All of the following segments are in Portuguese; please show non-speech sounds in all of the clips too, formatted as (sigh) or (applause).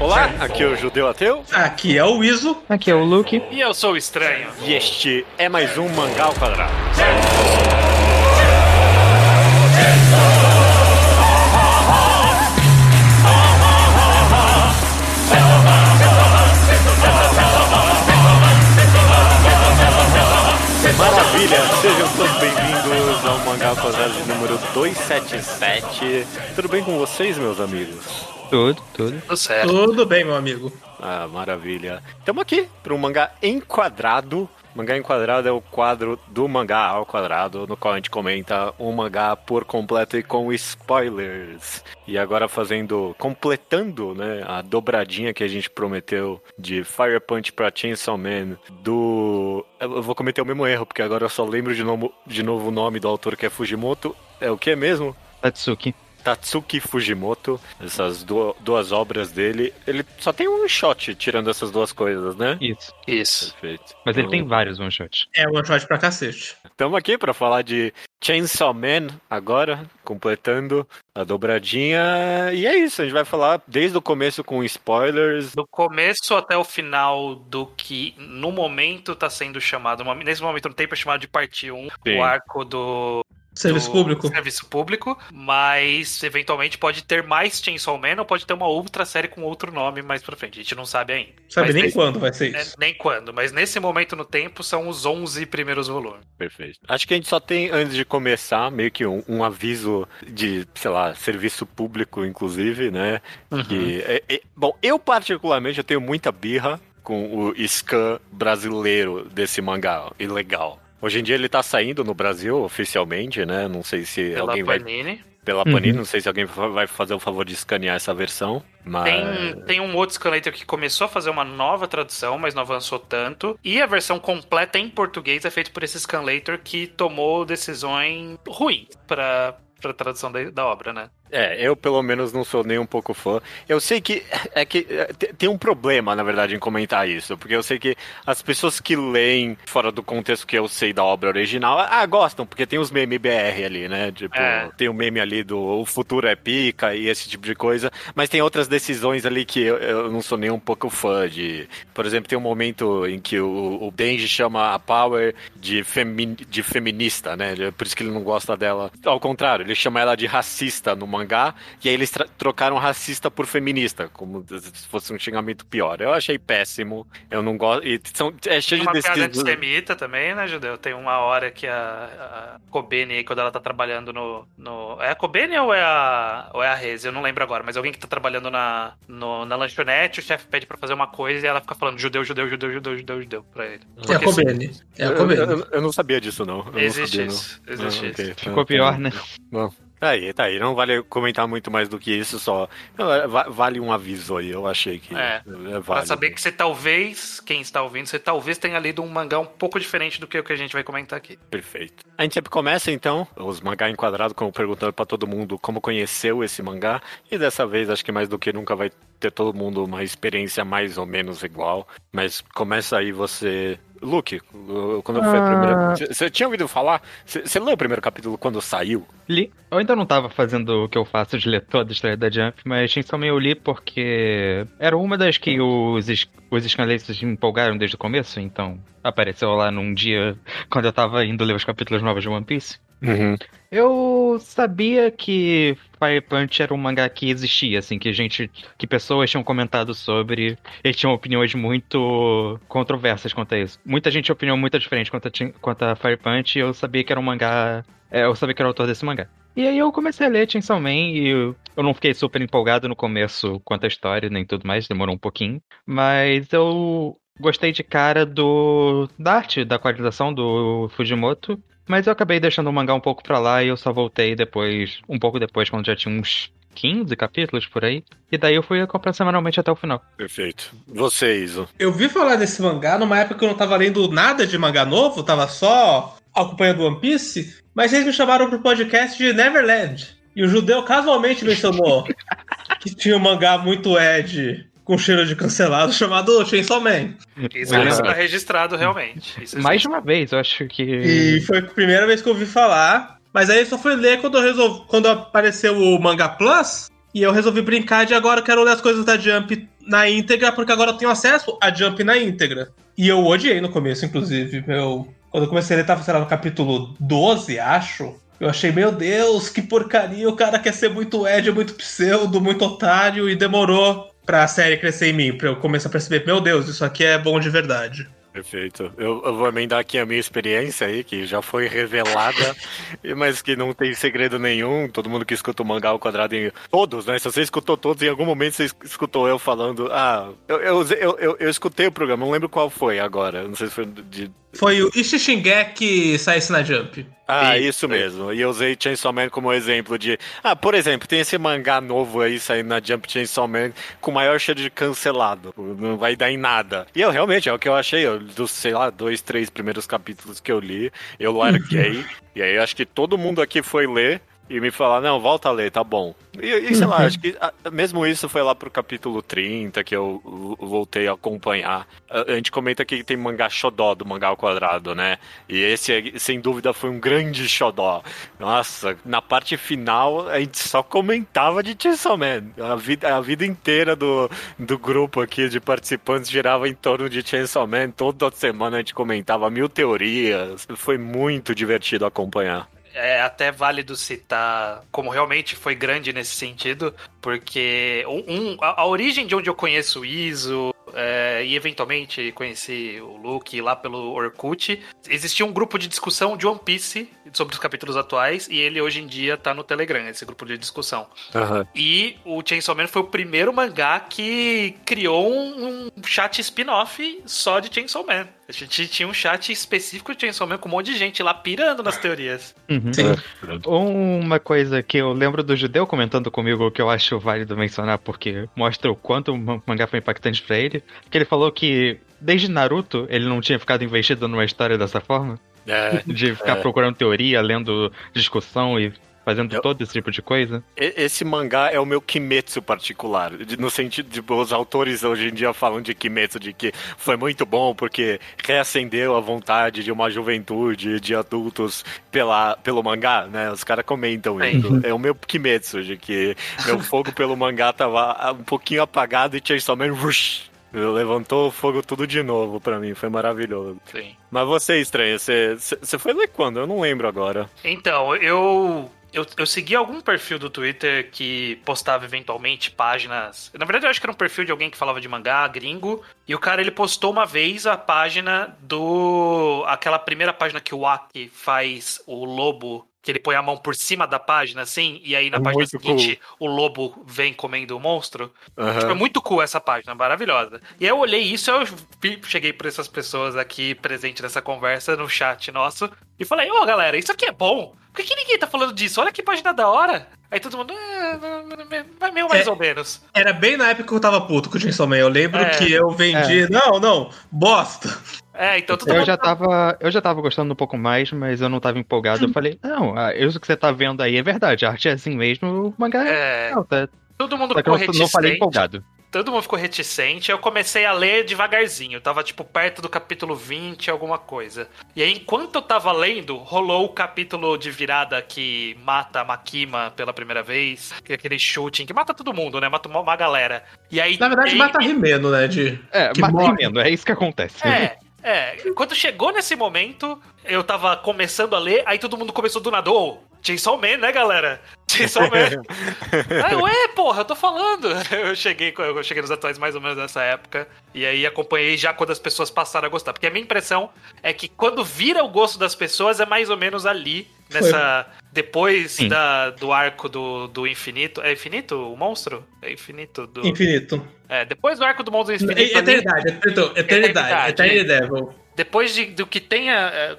Olá, aqui é o Judeu Ateu. Aqui é o Iso. Aqui é o Luke. E eu sou o estranho. E este é mais um Mangá ao Quadrado. Maravilha, sejam todos bem-vindos ao Mangá ao Quadrado de número 277. Tudo bem com vocês, meus amigos? Tudo, tudo. Tudo certo. Tudo bem, meu amigo. Ah, maravilha. Estamos aqui para um mangá enquadrado. Mangá enquadrado é o quadro do mangá ao quadrado, no qual a gente comenta um mangá por completo e com spoilers. E agora fazendo, completando, né, a dobradinha que a gente prometeu de Fire Punch pra Chainsaw Man do... Eu vou cometer o mesmo erro, porque agora eu só lembro de novo, de novo o nome do autor que é Fujimoto. É o que mesmo? Tatsuki. Tatsuki Fujimoto, essas du- duas obras dele. Ele só tem um shot tirando essas duas coisas, né? Isso. Isso. Perfeito. Mas ele tem vários one shots. É one shot pra cacete. Estamos aqui para falar de Chainsaw Man agora, completando a dobradinha. E é isso, a gente vai falar desde o começo com spoilers. Do começo até o final do que no momento tá sendo chamado, nesse momento no tempo é chamado de parte 1, Sim. o arco do Serviço público. Serviço público, mas eventualmente pode ter mais Chainsaw Man ou pode ter uma outra série com outro nome mais pra frente. A gente não sabe ainda. Sabe Mas nem nesse- quando vai ser é, isso. nem quando, mas nesse momento no tempo são os 11 primeiros volumes. Perfeito. Acho que a gente só tem, antes de começar, meio que um, um aviso de, sei lá, serviço público, inclusive, né? Que, é- é- bom, eu particularmente eu tenho muita birra com o scan brasileiro desse mangá, ilegal. Hoje em dia ele tá saindo no Brasil oficialmente, né? Não sei se Pela alguém vai Panini. pela Uhum. Panini, não sei se alguém vai fazer o favor de escanear essa versão, mas Tem, tem um outro scanlator que começou a fazer uma nova tradução, mas não avançou tanto. E a versão completa em português é feita por esse scanlator que tomou decisões ruins para para tradução da, da obra, né? É, eu pelo menos não sou nem um pouco fã. Eu sei que é que é, te- tem um problema, na verdade, em comentar isso, porque eu sei que as pessoas que leem fora do contexto que eu sei da obra original, ah, gostam, porque tem os meme BR ali, né? Tipo, É. tem o meme ali do o futuro é pica e esse tipo de coisa, mas tem outras decisões ali que eu, eu não sou nem um pouco fã de. Por exemplo, tem um momento em que o, o Denji chama a Power de, femi, de feminista, né? Por isso que ele não gosta dela. Ao contrário, ele chama ela de racista no mangá, e aí eles trocaram racista por feminista, como se fosse um xingamento pior. Eu achei péssimo. Eu não gosto. E são, é cheio de uma piada descrições. antissemita também, né, Judeu? Tem uma hora que a, a Kobeni, quando ela tá trabalhando no, no... É a Kobeni ou é a, ou é a Reze? Eu não lembro agora, mas alguém que tá trabalhando na, no- na lanchonete, o chefe pede pra fazer uma coisa e ela fica falando judeu, judeu, judeu, judeu, judeu, judeu pra ele. É a Porque Kobeni. É a Eu, Kobeni. eu- eu não sabia disso, não. Eu não Existe sabia, isso, não. existe Ah, isso. ok. Ficou pior, né? Bom, tá aí, tá aí. Não vale comentar muito mais do que isso, só. va- Vale um aviso aí, eu achei que. É, é Pra saber que você talvez, quem está ouvindo, você talvez tenha lido um mangá um pouco diferente do que o que a gente vai comentar aqui. Perfeito. A gente sempre começa, então, os mangá enquadrado, como perguntando pra todo mundo como conheceu esse mangá. E dessa vez, acho que mais do que nunca vai ter todo mundo uma experiência mais ou menos igual. Mas começa aí você. Luke, quando foi a primeira. Você você tinha ouvido falar? Você leu o primeiro capítulo quando saiu? Li. Eu ainda não tava fazendo o que eu faço de ler toda a história da Jump, mas Man eu li porque era uma das que os, es- os scanlaces me empolgaram desde o começo, então apareceu lá num dia (laughs) quando eu tava indo ler os capítulos novos de One Piece. Uhum. Eu sabia que Fire Punch era um mangá que existia, assim, que gente, que pessoas tinham comentado sobre e tinham opiniões muito controversas quanto a isso. Muita gente tinha opinião muito diferente quanto a, quanto a Fire Punch e eu sabia que era um mangá, é, eu sabia que era o autor desse mangá. E aí eu comecei a ler Chainsaw Man e eu, eu não fiquei super empolgado no começo quanto à história, nem tudo mais, demorou um pouquinho, mas eu gostei de cara do da arte, da qualização do Fujimoto mas eu acabei deixando o mangá um pouco pra lá e eu só voltei depois, um pouco depois, quando já tinha uns 15 capítulos por aí. E daí eu fui acompanhar semanalmente até o final. Perfeito. Você, Iso. Eu vi falar desse mangá numa época que eu não tava lendo nada de mangá novo, tava só acompanhando One Piece, mas eles me chamaram pro podcast de Neverland. E o judeu casualmente mencionou (laughs) que tinha um mangá muito Ed com cheiro de cancelado chamado Chainsaw Man. Isso Ah. está registrado realmente. Isso Mais de uma vez, eu acho que. E foi a primeira vez que eu ouvi falar. Mas aí eu só fui ler quando, eu resolvi, quando apareceu o Manga Plus. E eu resolvi brincar de agora eu quero ler as coisas da Jump na íntegra, porque agora eu tenho acesso a Jump na íntegra. E eu odiei no começo, inclusive. Eu, quando eu comecei a ler, tava, sei lá, no capítulo 12, acho. Eu achei, meu Deus, que porcaria, o cara quer ser muito Ed, muito pseudo, muito otário, e demorou pra série crescer em mim, pra eu começar a perceber, meu Deus, isso aqui é bom de verdade. Perfeito. Eu, eu, vou emendar aqui a minha experiência aí, que já foi revelada, (laughs) mas que não tem segredo nenhum. Todo mundo que escuta o mangá ao quadrado em. Todos, né? Se você escutou todos, em algum momento você escutou eu falando. Ah, eu, eu, eu, eu, escutei o programa, não lembro qual foi agora. Não sei se foi de foi o Ishishingeki saísse na Jump. Ah, isso mesmo. E eu usei Chainsaw Man como exemplo de. Ah, por exemplo, tem esse mangá novo aí saindo na Jump Chainsaw Man com maior cheiro de cancelado. Não vai dar em nada. E eu realmente, é o que eu achei. dos, sei lá, dois, três primeiros capítulos que eu li, eu (laughs) larguei. e aí acho que todo mundo aqui foi ler e me falar, não, volta a ler, tá bom. E, e sei lá, acho que mesmo isso foi lá pro capítulo 30 que eu voltei a acompanhar. A, a gente comenta aqui que tem mangá xodó do mangá ao quadrado, né? E esse, sem dúvida, foi um grande xodó. Nossa, na parte final a gente só comentava de Chainsaw Man. A vida, a vida inteira do, do grupo aqui de participantes girava em torno de Chainsaw Man. Toda semana a gente comentava mil teorias. Foi muito divertido acompanhar é até válido citar como realmente foi grande nesse sentido, porque um, a, a, origem de onde eu conheço o ISO, é, e eventualmente conheci o Luke lá pelo Orkut. Existia um grupo de discussão de One Piece sobre os capítulos atuais e ele hoje em dia tá no Telegram, esse grupo de discussão. Uhum. E o Chainsaw Man foi o primeiro mangá que criou um, um chat spin-off só de Chainsaw Man. A gente tinha um chat específico de Chainsaw Man com um monte de gente lá pirando nas teorias. Uhum. Sim. Uma coisa que eu lembro do Judeu comentando comigo que eu acho válido mencionar porque mostra o quanto o mangá foi impactante para ele que ele falou que desde Naruto ele não tinha ficado investido numa história dessa forma. É, (laughs) de ficar é. procurando teoria, lendo discussão e fazendo eu, todo esse tipo de coisa. Esse mangá é o meu Kimetsu particular, no sentido de os autores hoje em dia falam de Kimetsu, de que foi muito bom porque reacendeu a vontade de uma juventude de adultos pela, pelo mangá, né? Os caras comentam isso. É o meu Kimetsu, de que meu fogo pelo mangá tava um pouquinho apagado e tinha somente Levantou o fogo tudo de novo para mim, foi maravilhoso. Sim. Mas você, estranho, você, você foi ler quando? Eu não lembro agora. Então, eu eu, eu segui algum perfil do Twitter que postava eventualmente páginas. Na verdade, eu acho que era um perfil de alguém que falava de mangá, gringo. E o cara ele postou uma vez a página do. aquela primeira página que o Aki faz o lobo que ele põe a mão por cima da página, assim, e aí na é página seguinte cool. o lobo vem comendo o monstro. Uhum. Tipo, é muito cool essa página, maravilhosa. E aí eu olhei isso, eu cheguei por essas pessoas aqui presentes nessa conversa no chat nosso e falei, ô oh, galera, isso aqui é bom. Por que, que ninguém tá falando disso? Olha que página da hora. Aí todo mundo, é, vai meio mais é, ou menos. Era bem na época que eu tava puto com o Chainsaw Man. Eu lembro é, que eu vendi. É. Não, não, bosta. É, então eu já tava Eu já tava gostando um pouco mais, mas eu não tava empolgado. Eu falei, não, isso que você tá vendo aí é verdade. A arte é assim mesmo, o mangá é. Não, tá, todo mundo ficou reticente. Não falei empolgado todo mundo ficou reticente. Eu comecei a ler devagarzinho. Eu tava, tipo, perto do capítulo 20, alguma coisa. E aí, enquanto eu tava lendo, rolou o capítulo de virada que mata a Makima pela primeira vez. Que é aquele shooting que mata todo mundo, né? Mata uma, uma galera. E aí. Na verdade, mata Rimeno, né? De... É, que mata Rimeno, é isso que acontece. É. É, quando chegou nesse momento, eu tava começando a ler, aí todo mundo começou do nada, Chainsaw Man, né, galera? Chainsaw Man. aí, (laughs) ué, porra, eu tô falando. (laughs) Eu cheguei, eu cheguei nos atuais mais ou menos nessa época, e aí acompanhei já quando as pessoas passaram a gostar. Porque a minha impressão é que quando vira o gosto das pessoas é mais ou menos ali, nessa... Foi. Depois da, do arco do, do infinito. É infinito o monstro? É infinito do. Infinito. É, depois do arco do monstro infinito. Eternidade, ali, eternidade, eternidade, eternidade. Depois de, do que tenha.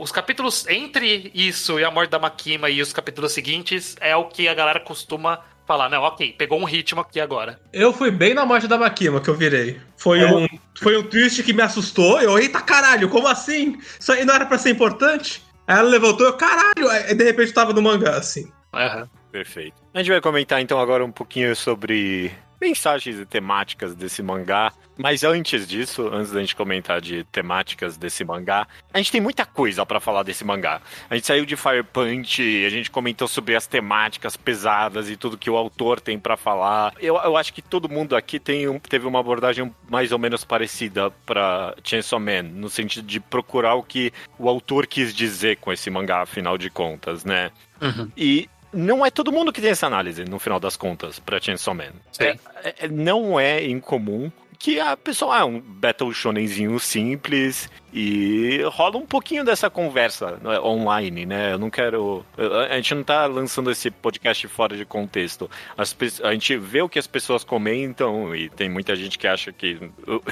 Os capítulos entre isso e a morte da Makima e os capítulos seguintes é o que a galera costuma falar, não, ok, pegou um ritmo aqui agora. Eu fui bem na morte da Makima que eu virei. Foi, é. um, foi um twist que me assustou. Eu, eita caralho, como assim? Isso aí não era pra ser importante? Aí ela levantou, eu, caralho, aí de repente tava no mangá, assim. Aham. Perfeito. A gente vai comentar então agora um pouquinho sobre mensagens e temáticas desse mangá. Mas antes disso, antes da gente comentar de temáticas desse mangá, a gente tem muita coisa para falar desse mangá. A gente saiu de Fire Punch, a gente comentou sobre as temáticas pesadas e tudo que o autor tem para falar. Eu, eu acho que todo mundo aqui tem um, teve uma abordagem mais ou menos parecida para Chainsaw Man, no sentido de procurar o que o autor quis dizer com esse mangá, afinal de contas, né? Uhum. E não é todo mundo que tem essa análise, no final das contas, pra Chainsaw Man. Sim. É, é- não é incomum que a pessoa ah, um Battle Shonenzinho simples e rola um pouquinho dessa conversa né, online, né? Eu não quero. A gente não tá lançando esse podcast fora de contexto. As a gente vê o que as pessoas comentam e tem muita gente que acha que. Eu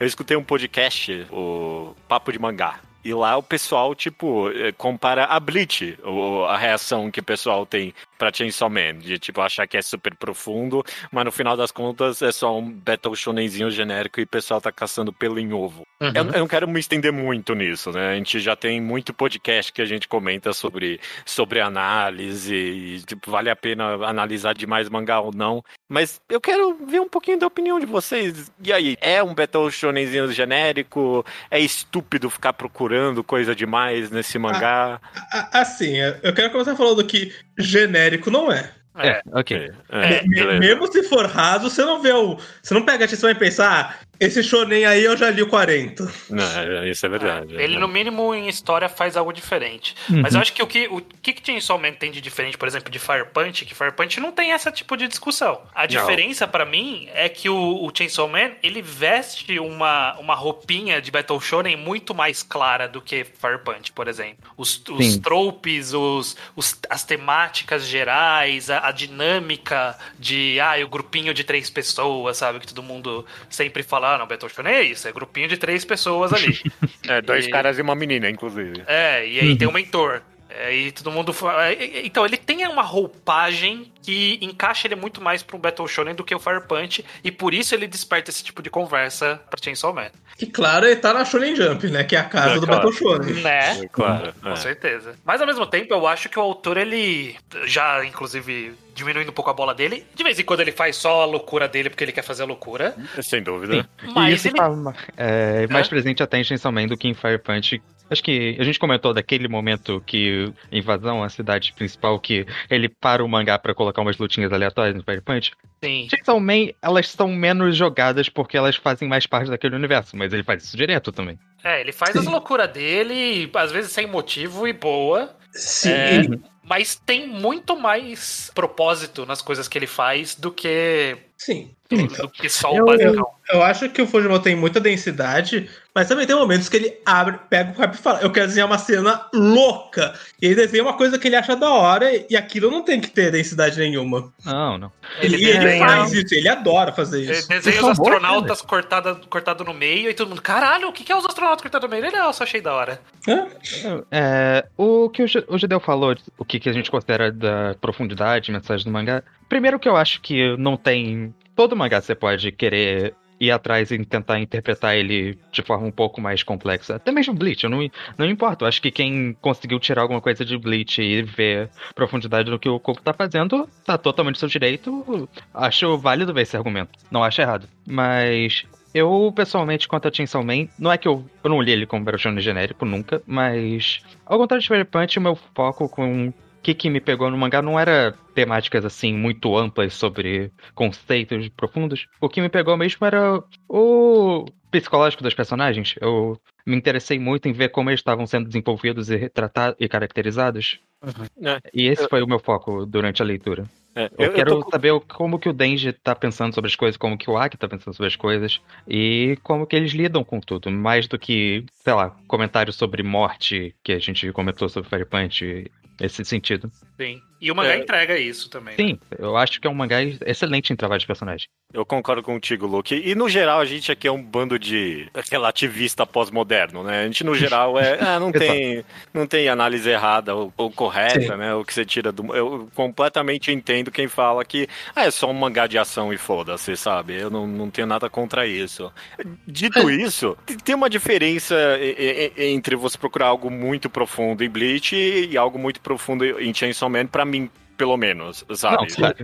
(laughs) escutei um podcast, o Papo de Mangá. E lá o pessoal, tipo, eh, compara a Bleach, a reação que o pessoal tem pra Chainsaw Man, de, tipo, achar que é super profundo, mas no final das contas é só um Battle Shonenzinho genérico e o pessoal tá caçando pelo em ovo. Uhum. Eu, eu não quero me estender muito nisso, né? A gente já tem muito podcast que a gente comenta sobre, sobre análise e, tipo, vale a pena analisar demais mangá ou não. Mas eu quero ver um pouquinho da opinião de vocês. E aí, é um Battle Shonenzinho genérico? É estúpido ficar procurando coisa demais nesse mangá? A- Assim, eu quero começar falando que genérico não é. É. ok. É, Me- beleza. Mesmo se for raso, você não vê o. Você não pega a atenção e pensar, ah, esse shonen aí eu já li o 40. Não, é- isso é verdade. Ele, no mínimo, em história, faz algo diferente. Uhum. Mas eu acho que o que o que, que Chainsaw Man tem de diferente, por exemplo, de Fire Punch, que Fire Punch não tem esse tipo de discussão. A diferença, pra mim, é que o, o Chainsaw Man, ele veste uma, uma roupinha de Battle Shonen muito mais clara do que Fire Punch, por exemplo. Os, os Sim. tropes, os, os- as temáticas gerais, a, a dinâmica de, ah, o grupinho de três pessoas, sabe? Que todo mundo sempre fala, ah, não, Battle Shonen é isso, é grupinho de três pessoas ali. (laughs) É, dois E- caras e uma menina, inclusive. É, e aí tem um mentor. É, e todo mundo. é, é, Então, ele tem uma roupagem que encaixa ele muito mais pra um Battle Shonen do que o Fire Punch, e por isso ele desperta esse tipo de conversa pra Chainsaw Man. E claro, ele tá na Shonen Jump, né? Que é a casa É, do claro. Battle Shonen. Né? É, claro. Com é. certeza. Mas ao mesmo tempo, eu acho que o autor, ele já, inclusive, diminuindo um pouco a bola dele, de vez em quando ele faz só a loucura dele porque ele quer fazer a loucura. Sem dúvida. e Mas isso ele. tá é, mais presente até em Chainsaw Man do que em Fire Punch. Acho que a gente comentou daquele momento que invasão à cidade principal que ele para o mangá pra colocar umas lutinhas aleatórias no Fire Punch. Sim. Chainsaw Man, elas são menos jogadas porque elas fazem mais parte daquele universo, mas ele faz isso direto também. É, ele faz as loucuras dele, às vezes sem motivo e boa. Sim. É, Mas tem muito mais propósito nas coisas que ele faz do que, Sim. Do que só o Eu- basicão. Eu acho que o Fujimoto tem muita densidade, mas também tem momentos que ele abre, pega o cap e fala: Eu quero desenhar uma cena louca. E ele desenha uma coisa que ele acha da hora, e aquilo não tem que ter densidade nenhuma. Não, não. Ele, Ele ele desenha- faz isso, ele adora fazer Ele isso. desenha são os astronautas cortados cortado no meio e todo mundo, caralho, o que é os astronautas cortados no meio? Ele, ah, eu só achei da hora. Hã? É, o que o, Judeu falou, o que, que a gente considera da profundidade, mensagem do mangá. Primeiro que eu acho que não tem. Todo mangá você pode querer ir atrás e tentar interpretar ele de forma um pouco mais complexa. Até mesmo Bleach, eu não, não importa. Eu acho que quem conseguiu tirar alguma coisa de Bleach e ver profundidade no que o Coco tá fazendo, tá totalmente no seu direito. Acho válido ver esse argumento. Não acho errado. Mas eu, pessoalmente, quanto a Chainsaw Man, não é que eu, eu não li ele como Battle Shonen genérico, nunca, mas ao contrário de Fire Punch, o meu foco com que, que me pegou no mangá não era temáticas, assim, muito amplas sobre conceitos profundos. O que me pegou mesmo era o psicológico dos personagens. Eu me interessei muito em ver como eles estavam sendo desenvolvidos e retratados e caracterizados. É. E esse foi o meu foco durante a leitura. É, Eu, eu, eu quero tô- saber como que o Denji tá pensando sobre as coisas, como que o Aki tá pensando sobre as coisas e como que eles lidam com tudo, mais do que, sei lá, comentários sobre morte que a gente comentou sobre Fire Punch, esse sentido. Sim. E o mangá É. entrega isso também. Sim, eu acho que é um mangá excelente em trabalho de personagem. Eu concordo contigo, Luke. E no geral, a gente aqui é um bando de relativista pós-moderno, né? A gente, no geral, é. (laughs) Ah, não, tem, não tem análise errada ou, ou correta, Sim. né? O que você tira do. Eu completamente entendo quem fala que ah, é só um mangá de ação e foda-se, sabe? Eu não, não tenho nada contra isso. Dito isso, tem uma diferença entre você procurar algo muito profundo em Bleach e algo muito profundo em Chainsaw Man, pra mim, pelo menos, sabe? Não, claro.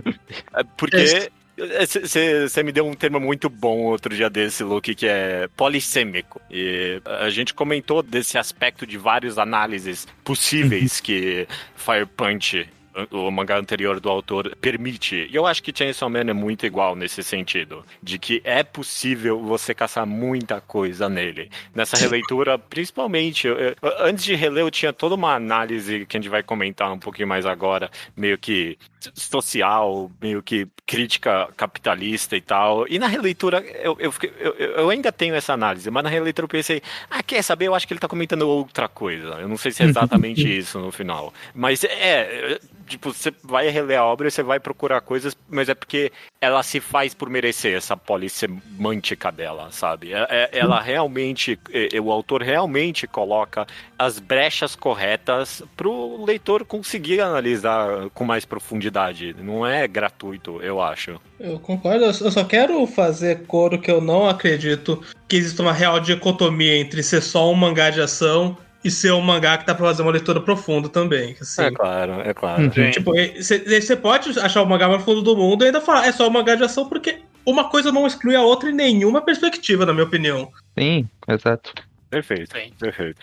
É, Porque Você me deu um termo muito bom outro dia desse, Luke, que é polissêmico. E a gente comentou desse aspecto de várias análises possíveis que Fire Punch o mangá anterior do autor permite. E eu acho que Chainsaw Man é muito igual nesse sentido, de que é possível você caçar muita coisa nele. Nessa releitura, (laughs) principalmente, eu, eu, antes de reler eu tinha toda uma análise que a gente vai comentar um pouquinho mais agora, meio que social, meio que crítica capitalista e tal. E na releitura eu, eu, eu, eu ainda tenho essa análise, mas na releitura eu pensei, ah, quer saber? Eu acho que ele tá comentando outra coisa. Eu não sei se é exatamente (laughs) isso no final. Mas é, tipo, você vai reler a obra e você vai procurar coisas, mas é porque ela se faz por merecer essa polissemântica dela, sabe? É, é, ela realmente, é, o autor realmente coloca as brechas corretas pro leitor conseguir analisar com mais profundidade. Não é gratuito, eu acho. Eu concordo, eu só quero fazer coro que eu não acredito que exista uma real dicotomia entre ser só um mangá de ação e ser um mangá que dá pra fazer uma leitura profunda também. Assim. É claro, é claro. Uhum. Tipo, você pode achar o mangá mais fundo do mundo e ainda falar, é só um mangá de ação, porque uma coisa não exclui a outra em nenhuma perspectiva, na minha opinião. Sim, exato. Perfeito, Sim. perfeito.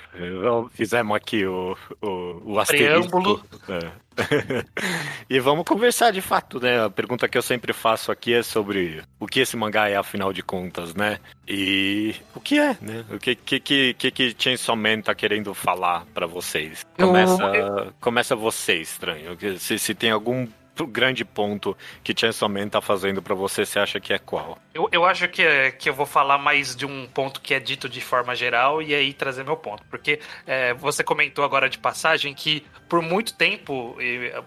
Fizemos aqui o, o, o asterisco. É. (laughs) e vamos conversar de fato, né? A pergunta que eu sempre faço aqui é sobre o que esse mangá é, afinal de contas, né? E o que é, né? O que que, que, que, que Chainsaw Man tá querendo falar para vocês? Começa, eu... começa você, estranho. Se, se tem algum grande ponto que Chainsaw Man tá fazendo para você, você acha que é qual? Eu, eu acho que, é, que eu vou falar mais de um ponto que é dito de forma geral e aí trazer meu ponto. Porque é, você comentou agora de passagem que por muito tempo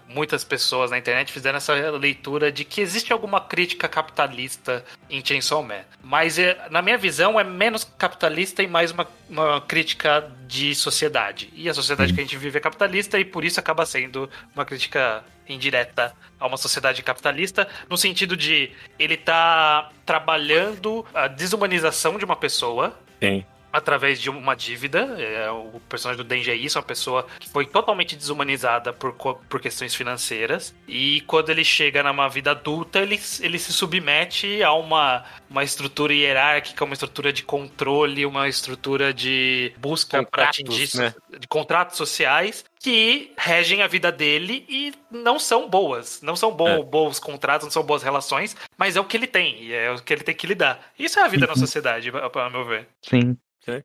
muitas pessoas na internet fizeram essa leitura de que existe alguma crítica capitalista em Chainsaw Man. Mas é, na minha visão é menos capitalista e mais uma, uma crítica de sociedade. E a sociedade que a gente vive é capitalista e por isso acaba sendo uma crítica indireta a uma sociedade capitalista, no sentido de ele tá trabalhando a desumanização de uma pessoa. Sim através de uma dívida. É, o personagem do Denji é isso, uma pessoa que foi totalmente desumanizada por, por questões financeiras. E quando ele chega numa vida adulta, ele, ele se submete a uma, uma estrutura hierárquica, uma estrutura de controle, uma estrutura de busca para atingir né? de contratos sociais que regem a vida dele e não são boas. Não são bons, é. bons contratos, não são boas relações, mas é o que ele tem, e é o que ele tem que lidar. Isso é a vida na sociedade, para meu ver. Sim.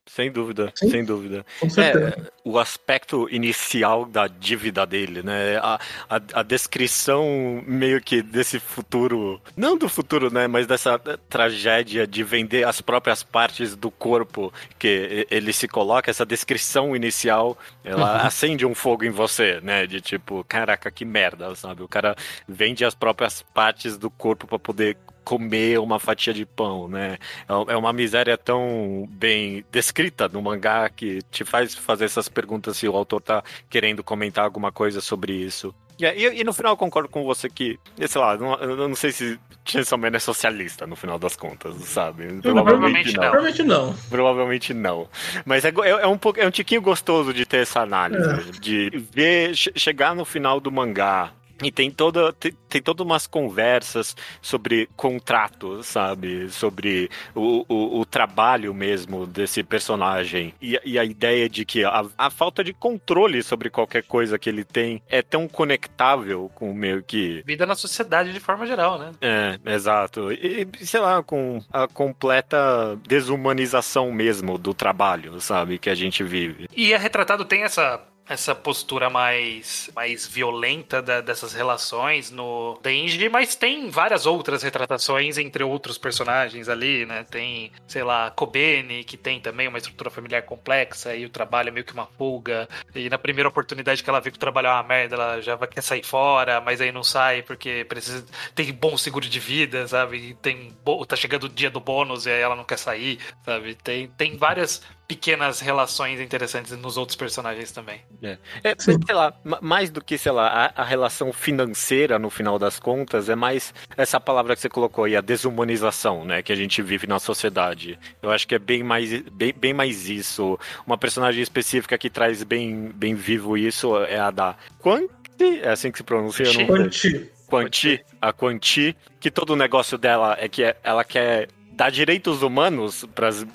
Sem dúvida, Sim. sem dúvida. É, o aspecto inicial da dívida dele, né? A, a, a, descrição meio que desse futuro, não do futuro, né? Mas dessa tragédia de vender as próprias partes do corpo que ele se coloca, essa descrição inicial, ela uhum. acende um fogo em você, né? De tipo, caraca, que merda, sabe? O cara vende as próprias partes do corpo para poder comer uma fatia de pão, né? É, é uma miséria tão bem descrita no mangá que te faz fazer essas perguntas se o autor tá querendo comentar alguma coisa sobre isso. E, e, e, no final eu concordo com você que, sei lá, não, eu não sei se Chainsaw Man é socialista no final das contas, sabe? Provavelmente, não. Provavelmente não. Provavelmente não. Mas é, é, é, um, pouco, é um tiquinho gostoso de ter essa análise, é. de ver, chegar no final do mangá e tem toda tem, tem todas umas conversas sobre contrato, sabe? Sobre o, o, o trabalho mesmo desse personagem. E, e a ideia de que a, a, falta de controle sobre qualquer coisa que ele tem é tão conectável com meio que. Vida na sociedade de forma geral, né? É, exato. E, sei lá, com a completa desumanização mesmo do trabalho, sabe? Que a gente vive. E é retratado tem essa essa postura mais, mais violenta da, dessas relações no Denji, mas tem várias outras retratações entre outros personagens ali, né? Tem, sei lá, Kobene, que tem também uma estrutura familiar complexa e o trabalho é meio que uma fuga. E na primeira oportunidade que ela vê que o trabalho é uma merda, ela já quer sair fora, mas aí não sai porque precisa tem bom seguro de vida, sabe? E tem tá chegando o dia do bônus e aí ela não quer sair, sabe? Tem, tem várias pequenas relações interessantes nos outros personagens também. É, é sei lá, mais do que, sei lá, a, a, relação financeira no final das contas, é mais essa palavra que você colocou aí, a desumanização, né, que a gente vive na sociedade. Eu acho que é bem mais, bem, bem mais isso. Uma personagem específica que traz bem, bem vivo isso é a da Quanti, é assim que se pronuncia? Quanti. Quanti, a Quanti, que todo o negócio dela é que ela quer dar direitos humanos para as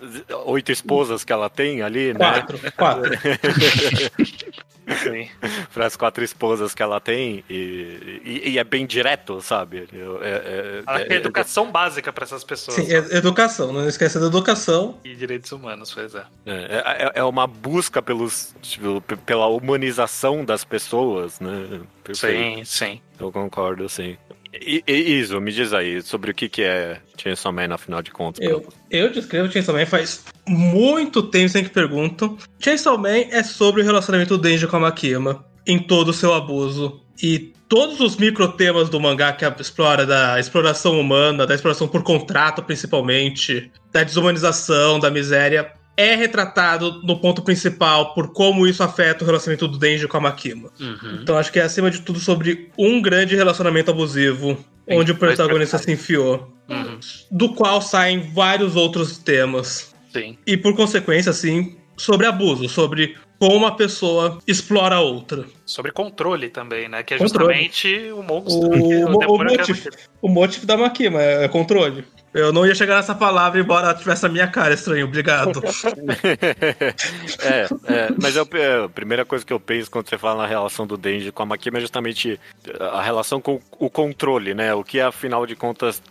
oito esposas que ela tem ali, né? Quatro, quatro. (laughs) para as quatro esposas que ela tem e, e, e é bem direto, sabe? É, é, ela quer é, educação básica para essas pessoas. Sim, educação, não esqueça da educação. E direitos humanos, pois é. É, é, é uma busca pelos, tipo, pela humanização das pessoas, né? Perfeito. Sim, sim. Eu concordo, sim. E, e, Iso, me diz aí sobre o que, que é Chainsaw Man, afinal de contas. Eu, eu descrevo Chainsaw Man faz muito tempo sem que pergunto. Chainsaw Man é sobre o relacionamento do Denji com a Makima, em todo o seu abuso. E todos os microtemas do mangá que explora da exploração humana, da exploração por contrato principalmente, da desumanização, da miséria, é retratado no ponto principal por como isso afeta o relacionamento do Denji com a Makima. Uhum. Então acho que é acima de tudo sobre um grande relacionamento abusivo Sim, onde o protagonista se enfiou, uhum. do qual saem vários outros temas. Sim. E por consequência, assim, sobre abuso, sobre como uma pessoa explora a outra. Sobre controle também, né? Que é justamente controle. o monstro. O, o, o, o, motivo, o motivo da Makima é controle. Eu não ia chegar nessa palavra, embora tivesse a minha cara estranho, obrigado. (laughs) é, é, mas eu, é, a primeira coisa que eu penso quando você fala na relação do Denji com a Makima é justamente a relação com o controle, né? O que afinal de contas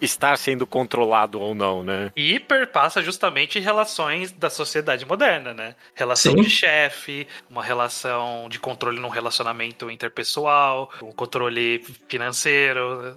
estar sendo controlado ou não, né? E perpassa justamente relações da sociedade moderna, né? Relação Sim. de chefe, uma relação de controle num relacionamento interpessoal, um controle financeiro,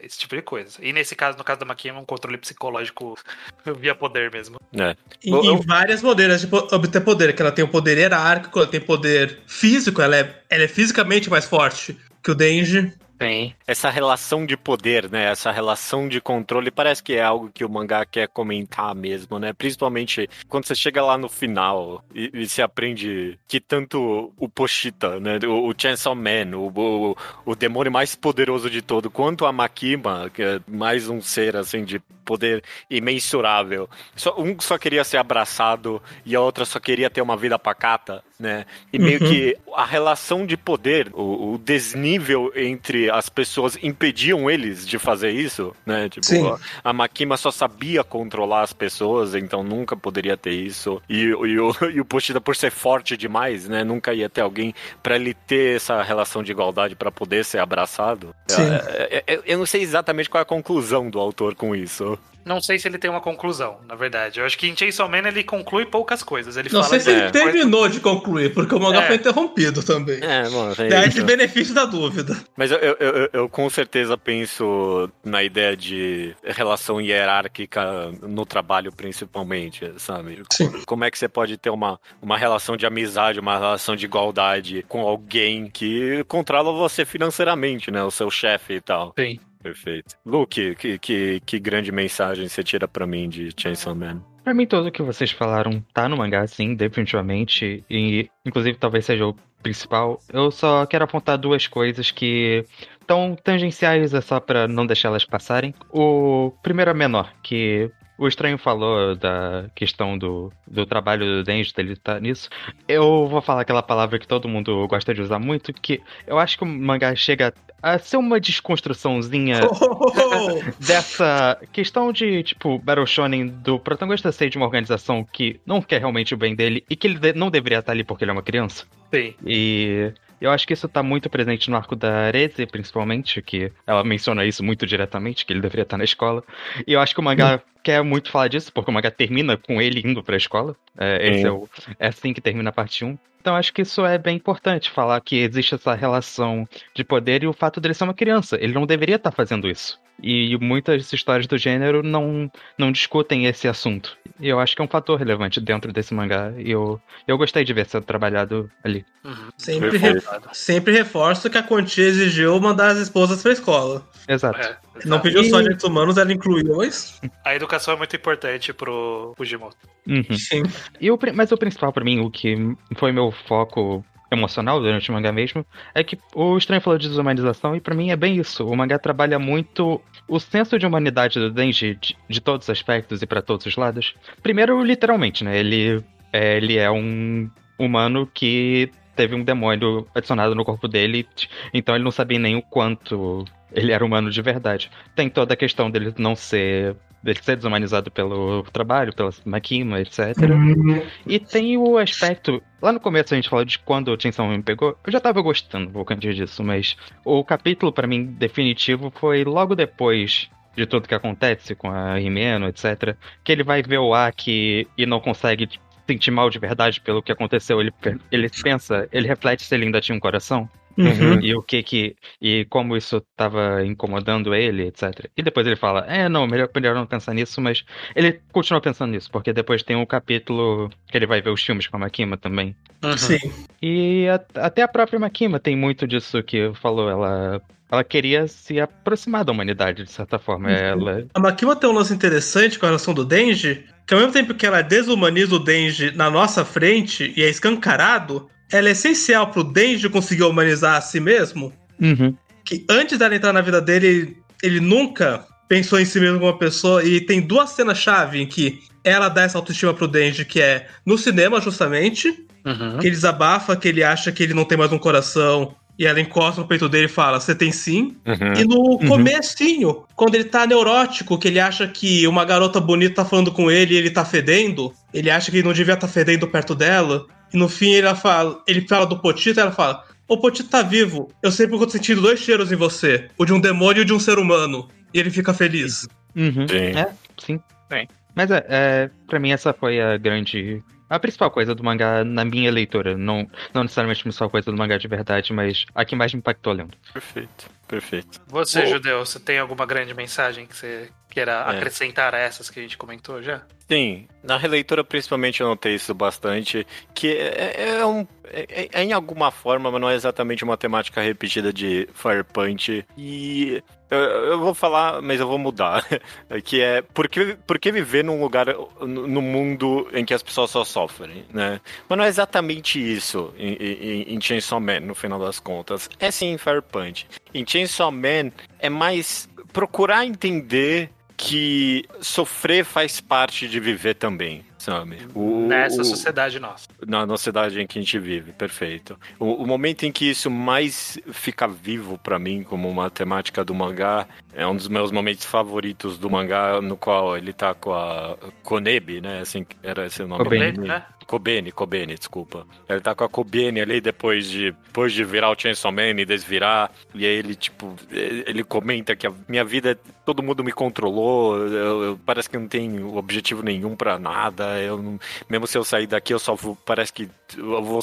esse tipo de coisa. E nesse caso, no caso da Makima, um controle psicológico (laughs) via poder mesmo. É. E, eu... várias maneiras de obter poder, que ela tem o poder hierárquico, ela tem poder físico, ela é, ela é fisicamente mais forte que o Denji. Sim. Essa relação de poder, né? Essa relação de controle parece que é algo que o mangá quer comentar mesmo, né? Principalmente quando você chega lá no final e, e se aprende que tanto o Pochita, né? O, o Chainsaw Man, o, o, o demônio mais poderoso de todo, quanto a Makima, que é mais um ser assim de poder imensurável. Só, um só queria ser abraçado e a outra só queria ter uma vida pacata, né? E meio uhum. que a relação de poder, o, o, desnível entre as pessoas impediam eles de fazer isso, né? Tipo, Sim. a, a Makima só sabia controlar as pessoas, então nunca poderia ter isso. E, e, o, (laughs) e o Pochida, por ser forte demais, né? Nunca ia ter alguém para ele ter essa relação de igualdade para poder ser abraçado. Sim. Eu, eu, eu, eu não sei exatamente qual é a conclusão do autor com isso. Não sei se ele tem uma conclusão, na verdade. Eu acho que em Chainsaw Man ele conclui poucas coisas. Ele não sei se ele terminou de concluir, porque o mangá é. foi interrompido também. É, mano. É Daí de benefício da dúvida. Mas eu, eu, eu, eu, com certeza penso na ideia de relação hierárquica no trabalho, principalmente, sabe? Sim. Como é que você pode ter uma, uma relação de amizade, uma relação de igualdade com alguém que controla você financeiramente, né? O seu chefe e tal. Sim. Perfeito. Luke, que, que, que grande mensagem você tira para mim de Chainsaw Man? Pra mim, tudo que vocês falaram tá no mangá, sim, definitivamente. E, inclusive, talvez seja o principal. Eu só quero apontar duas coisas que estão tangenciais, é só pra não deixar elas passarem. O primeiro é menor, que o Estranho falou da questão do, do trabalho do Denji, dele tá nisso. Eu vou falar aquela palavra que todo mundo gosta de usar muito, que eu acho que o mangá chega a ser uma desconstruçãozinha (laughs) oh! dessa questão de, tipo, Battle Shonen do protagonista ser de uma organização que não quer realmente o bem dele e que ele não deveria estar ali porque ele é uma criança. Sim. E eu acho que isso tá muito presente no arco da Areze, principalmente, que ela menciona isso muito diretamente, que ele deveria estar na escola. E eu acho que o mangá quer muito falar disso, porque o mangá termina com ele indo pra escola. É, esse é, o, é assim que termina a parte 1. Então acho que isso é bem importante, falar que existe essa relação de poder e o fato dele ser uma criança. Ele não deveria estar fazendo isso. E muitas histórias do gênero não, não discutem esse assunto. E eu acho que é um fator relevante dentro desse mangá. E eu, eu gostei de ver sendo trabalhado ali. Uhum. Sempre, re, sempre reforço que a quantia exigiu mandar as esposas pra escola. Exato. É, não pediu e... só direitos humanos, ela incluiu dois. A educação é muito importante pro Fujimoto. Uhum. Sim. E o, mas o principal para mim, o que foi meu foco emocional durante o mangá mesmo, é que o Estranho falou de desumanização e para mim é bem isso. O mangá trabalha muito o senso de humanidade do Denji de, de todos os aspectos e para todos os lados. Primeiro, literalmente, né? Ele é, ele é um humano que teve um demônio adicionado no corpo dele, então ele não sabia nem o quanto ele era humano de verdade. Tem toda a questão dele não ser dele ser desumanizado pelo trabalho, pela Makima, etc. Uhum. E tem o aspecto. Lá no começo a gente falou de quando o Man me pegou. Eu já tava gostando um pouco antes disso, mas o capítulo para mim definitivo foi logo depois de tudo que acontece com a Rimeno, etc. Que ele vai ver o Aki e não consegue sentir mal de verdade pelo que aconteceu. Ele, ele pensa, ele reflete se ele ainda tinha um coração. Uhum. E o que que. E como isso tava incomodando ele, etc. E depois ele fala: É, não, melhor, melhor não pensar nisso, mas ele continua pensando nisso, porque depois tem um capítulo que ele vai ver os filmes com a Makima também. Uhum. Sim. E a, até a própria Makima tem muito disso que falou. Ela ela queria se aproximar da humanidade, de certa forma. Uhum. Ela... A Makima tem um lance interessante com a relação do Denji, que ao mesmo tempo que ela desumaniza o Denji na nossa frente e é escancarado, ela é essencial pro Denji conseguir humanizar a si mesmo. Uhum. Que antes dela entrar na vida dele, ele nunca pensou em si mesmo como uma pessoa. E tem duas cenas-chave em que ela dá essa autoestima pro Denji, que é no cinema, justamente. Uhum. Que ele desabafa, que ele acha que ele não tem mais um coração. E ela encosta no peito dele e fala: Você tem sim. Uhum. E no uhum. comecinho, quando ele tá neurótico, que ele acha que uma garota bonita tá falando com ele e ele tá fedendo, ele acha que ele não devia estar tá fedendo perto dela. E no fim ele fala, ele fala do Potito e ela fala: O Potito tá vivo. Eu sempre tô sentindo dois cheiros em você: o de um demônio e o de um ser humano. E ele fica feliz. Uhum. Sim. É, sim. sim. Mas é, é, pra mim essa foi a grande. A principal coisa do mangá na minha leitura. Não, não necessariamente a principal coisa do mangá de verdade, mas a que mais me impactou lendo. Perfeito, perfeito. Você, oh. judeu, você tem alguma grande mensagem que você queira é. acrescentar a essas que a gente comentou já? Sim, na releitura principalmente eu notei isso bastante, que é, é, é um, é, é, em alguma forma, mas não é exatamente uma temática repetida de Fire Punch. E eu, vou falar, mas eu vou mudar. (laughs) que é por que, por que viver num lugar, no mundo em que as pessoas só sofrem, né? Mas não é exatamente isso em, em, em Chainsaw Man, no final das contas. É sim Fire Punch. Em Chainsaw Man é mais procurar entender que sofrer faz parte de viver também, sabe? O, Nessa o, sociedade nossa. Na, sociedade em que a gente vive, perfeito. O, o momento em que isso mais fica vivo para mim como uma temática do mangá é um dos meus momentos favoritos do mangá, no qual ele tá com a Konebi, né? Assim, era esse o nome dele. Né? Kobene, Kobene, desculpa. Ele tá com a Kobene ali depois de, depois de virar o Chainsaw Man e desvirar. E aí ele, tipo, ele comenta que a minha vida, todo mundo me controlou. Eu, eu parece que não tem objetivo nenhum para nada. Eu não, mesmo se eu sair daqui, eu só vou, parece que eu vou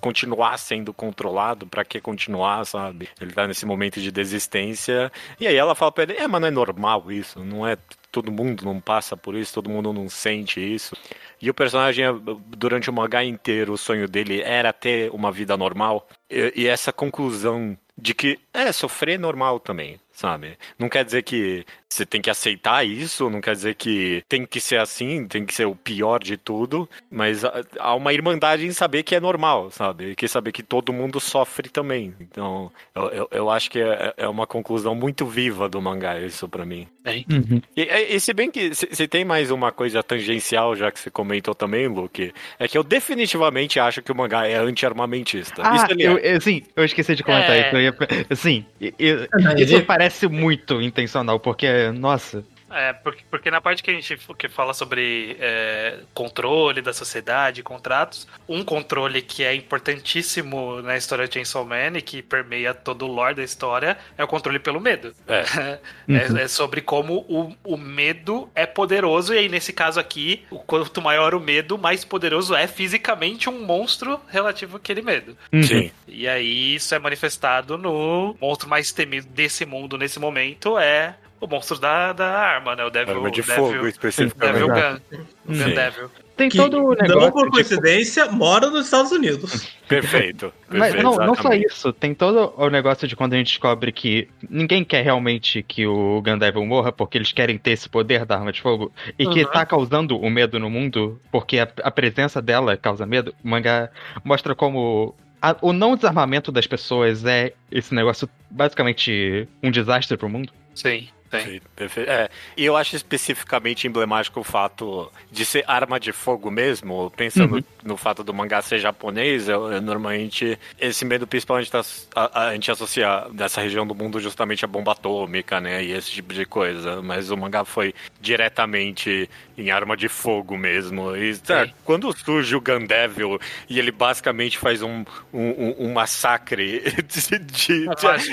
continuar sendo controlado. Para que continuar, sabe? Ele tá nesse momento de desistência. E aí ela fala pra ele: É, mas não é normal isso, não é todo mundo não passa por isso, todo mundo não sente isso. E o personagem, durante o mangá inteiro, o sonho dele era ter uma vida normal. E, e essa conclusão de que é sofrer normal também sabe? Não quer dizer que você tem que aceitar isso, não quer dizer que tem que ser assim, tem que ser o pior de tudo, mas há uma irmandade em saber que é normal, sabe? E que saber que todo mundo sofre também. Então, eu, eu, eu acho que é, é, uma conclusão muito viva do mangá, isso para mim. É. Uhum. E, e, se bem que se, tem mais uma coisa tangencial, já que você comentou também, Luke, é que eu definitivamente acho que o mangá é anti-armamentista. Ah, isso eu, eu, sim, eu esqueci de comentar é... isso. Sim, isso parece parece muito intencional, porque, nossa. É, porque, porque na parte que a gente que fala sobre é, controle da sociedade, contratos, um controle que é importantíssimo na história de Chainsaw Man e que permeia todo o lore da história é o controle pelo medo. É, (laughs) é, é sobre como o, o medo é poderoso, e aí nesse caso aqui, o quanto maior o medo, mais poderoso é fisicamente um monstro relativo àquele medo. Uhum. Sim. E aí isso é manifestado no monstro mais temido desse mundo nesse momento é o monstro da, da arma, né? O Devil. Arma de Devil, fogo, especificamente. Devil Gun. Gun Devil. Tem que, todo o negócio. Não por coincidência, tipo... mora nos Estados Unidos. Perfeito. (laughs) perfeito Mas não, não só isso, tem todo o negócio de quando a gente descobre que ninguém quer realmente que o Gandevil morra, porque eles querem ter esse poder da arma de fogo, e uhum. que tá causando o medo no mundo, porque a, a presença dela causa medo. O mangá mostra como a, o não desarmamento das pessoas é esse negócio basicamente um desastre pro mundo. Sim. Perfeito. É, e eu acho especificamente emblemático o fato de ser arma de fogo mesmo, pensando uhum. No fato do mangá ser japonês, eu, eu, normalmente esse medo principalmente tá, a, a, gente associa dessa região do mundo justamente a bomba atômica, né? E esse tipo de coisa. Mas o mangá foi diretamente em arma de fogo mesmo. E tá, quando surge o Gandevil e ele basicamente faz um, um, um massacre (laughs) de, de, de,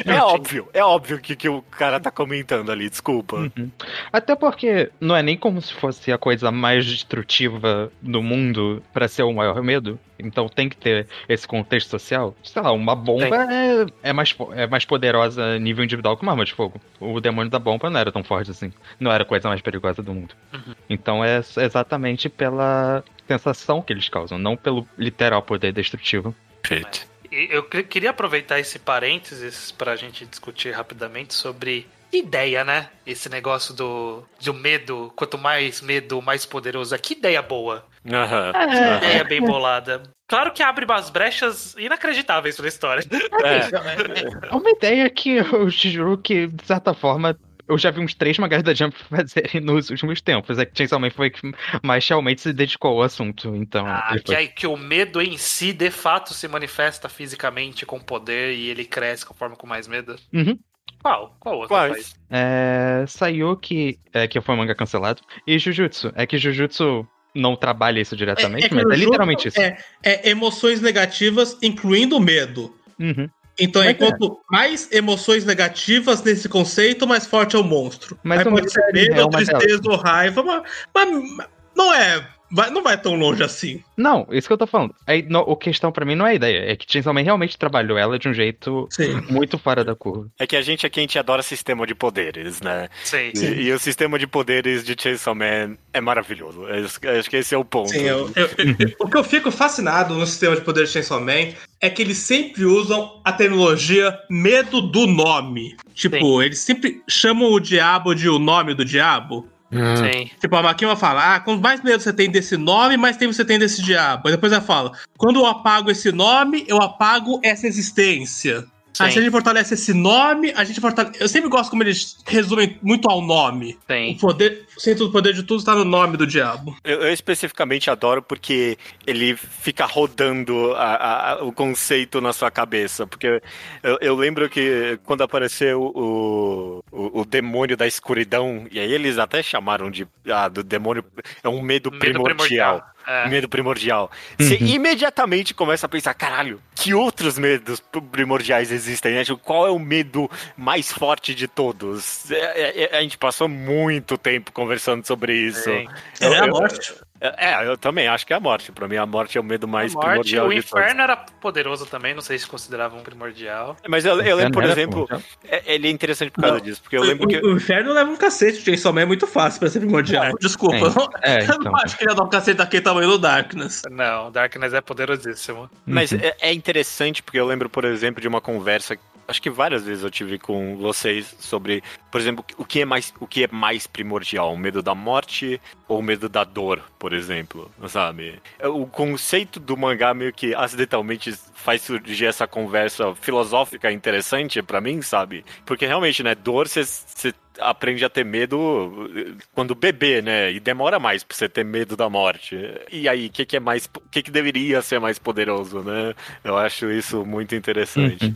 é óbvio, é óbvio que, que o cara tá comentando ali, desculpa. Uhum. Até porque não é nem como se fosse a coisa mais destrutiva do mundo para ser o maior medo. Então tem que ter esse contexto social. Sei lá, uma bomba é, é, mais, é mais poderosa a nível individual que uma arma de fogo. O demônio da bomba não era tão forte assim. Não era a coisa mais perigosa do mundo. Uhum. Então é exatamente pela sensação que eles causam, não pelo literal poder destrutivo. Perfeito. Eu queria aproveitar esse parênteses para a gente discutir rapidamente sobre ideia, né? Esse negócio do, do medo. Quanto mais medo, mais poderoso. Que ideia boa. Uhum. Que ideia bem bolada. Claro que abre umas brechas inacreditáveis pra história. É, é uma ideia que eu juro que, de certa forma, eu já vi uns três mangás da Jump fazerem nos últimos tempos. É que Chainsaw Man foi que mais realmente se dedicou ao assunto. Então, ah, que, é, que o medo em si, de fato, se manifesta fisicamente com poder e ele cresce conforme com mais medo. Uhum. Qual? Qual outro Quais? É, Sayuki, é, que foi um manga cancelado, e Jujutsu. É que Jujutsu não trabalha isso diretamente, é, é mas é literalmente isso. É, é, emoções negativas, incluindo medo. Uhum. Então, mas enquanto é. mais emoções negativas nesse conceito, mais forte é o monstro. Mas Aí pode ser medo, é tristeza ou raiva, mas, mas não é vai, não vai tão longe assim. Não, isso que eu tô falando. Aí, no, a questão para mim não é a ideia, é que Chainsaw Man realmente trabalhou ela de um jeito Sim. muito fora da curva. É que a gente aqui a gente adora sistema de poderes, né? Sim. E, Sim. e o sistema de poderes de Chainsaw Man é maravilhoso. Acho, acho que esse é o ponto. Sim, eu, eu, eu, o que eu fico fascinado no sistema de poderes de Chainsaw Man é que eles sempre usam a terminologia medo do nome. Tipo, Sim. eles sempre chamam o diabo de o nome do diabo. Hum. Sim. Tipo, a Maquinha fala: ah, quanto mais medo você tem desse nome, mais tempo você tem desse diabo. Aí depois ela fala: quando eu apago esse nome, eu apago essa existência. Sim. A gente fortalece esse nome, a gente fortalece. Eu sempre gosto como eles resumem muito ao nome. Sim. O poder, o centro do poder de tudo está no nome do diabo. Eu, eu especificamente adoro porque ele fica rodando a, a, o conceito na sua cabeça. Porque eu, eu lembro que quando apareceu o, o, o, demônio da escuridão, e aí eles até chamaram de. Ah, do demônio. É um medo, medo primordial. primordial. É. Medo primordial. Você uhum. imediatamente começa a pensar, caralho, que outros medos primordiais existem? Né? Tipo, qual é o medo mais forte de todos? É, é, é, a gente passou muito tempo conversando sobre isso. É a morte. É, eu também acho que é a morte. Pra mim, a morte é o medo mais morte, primordial. O inferno era poderoso também, não sei se consideravam primordial. Mas eu, eu lembro, por exemplo, é, ele é interessante por causa não, disso. Porque eu lembro o, que. O inferno leva um cacete, o Chainsaw Man é muito fácil pra ser primordial. É, Desculpa. É, eu não acho que ele ia dar um cacete daquele tamanho do Darkness. Não, Darkness é poderosíssimo. Mas uhum. é, é interessante porque eu lembro, por exemplo, de uma conversa acho que várias vezes eu tive com vocês sobre, por exemplo, o que é mais, o que é mais primordial, o medo da morte ou o medo da dor, por exemplo, sabe? O conceito do mangá meio que acidentalmente faz surgir essa conversa filosófica interessante para mim, sabe? Porque realmente, né, dor você aprende a ter medo quando bebê, né? E demora mais pra você ter medo da morte. E aí, o que, que é mais. O que, que deveria ser mais poderoso, né? Eu acho isso muito interessante. Uhum.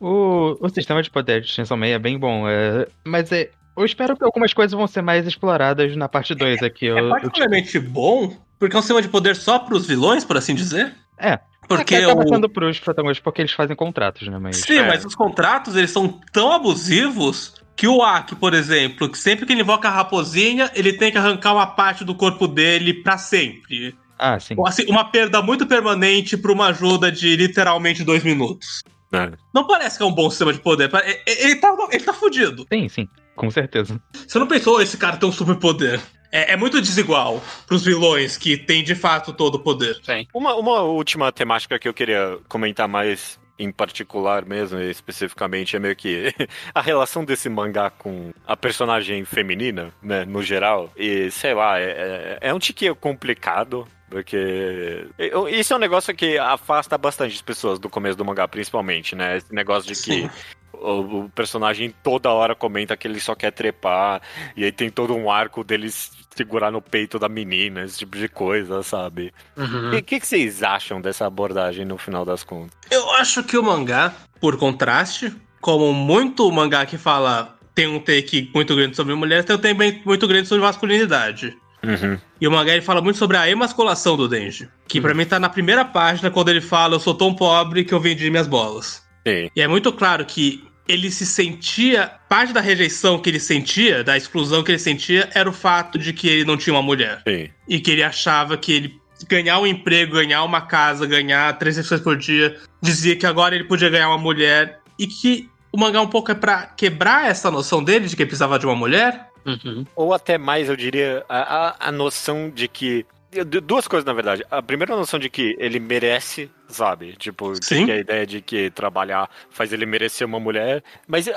O, o sistema de poder de Chainsaw Man é bem bom, é, mas é, eu espero que algumas coisas vão ser mais exploradas na parte 2 é, aqui. É, eu, particularmente eu, bom, porque é um sistema de poder só pros vilões, por assim dizer? É. Porque acaba o... pros protagonistas porque eles fazem contratos, né? Mas... Sim, é. mas os contratos, eles são tão abusivos que o Aki, por exemplo, que sempre que ele invoca a raposinha, ele tem que arrancar uma parte do corpo dele para sempre. Ah, sim. Assim, uma perda muito permanente pra uma ajuda de literalmente dois minutos. É. Não parece que é um bom sistema de poder. Ele tá, ele tá fudido. Sim, sim, com certeza. Você não pensou esse cara tem um superpoder? É, é, muito desigual pros vilões que tem de fato todo o poder. Sim. Uma, uma última temática que eu queria comentar mais em particular mesmo, especificamente, é meio que (laughs) a relação desse mangá com a personagem feminina, né, no geral. E, sei lá, é, é, é um tique complicado, porque isso é um negócio que afasta bastante as pessoas do começo do mangá, principalmente, né? Esse negócio de que o, o personagem toda hora comenta que ele só quer trepar, e aí tem todo um arco deles segurar no peito da menina, esse tipo de coisa, sabe? O Uhum. que, que, vocês acham dessa abordagem no final das contas? Eu acho que o mangá, por contraste, como muito mangá que fala tem um take muito grande sobre mulheres, tem um take muito grande sobre masculinidade. Uhum. E o mangá ele fala muito sobre a emasculação do Denji. Que pra mim tá na primeira página, quando ele fala: Eu sou tão pobre que eu vendi minhas bolas. Sim. E é muito claro que ele se sentia. Parte da rejeição que ele sentia, da exclusão que ele sentia, era o fato de que ele não tinha uma mulher. Sim. E que ele achava que ele ganhar um emprego, ganhar uma casa, ganhar três refeições por dia, dizia que agora ele podia ganhar uma mulher. E que o mangá um pouco é pra quebrar essa noção dele de que ele precisava de uma mulher. Uhum. Ou até mais, eu diria, a, a, a noção de que. du- Duas coisas, na verdade. A primeira noção de que ele merece, sabe? Tipo, Sim. que a ideia de que trabalhar faz ele merecer uma mulher. Mas a,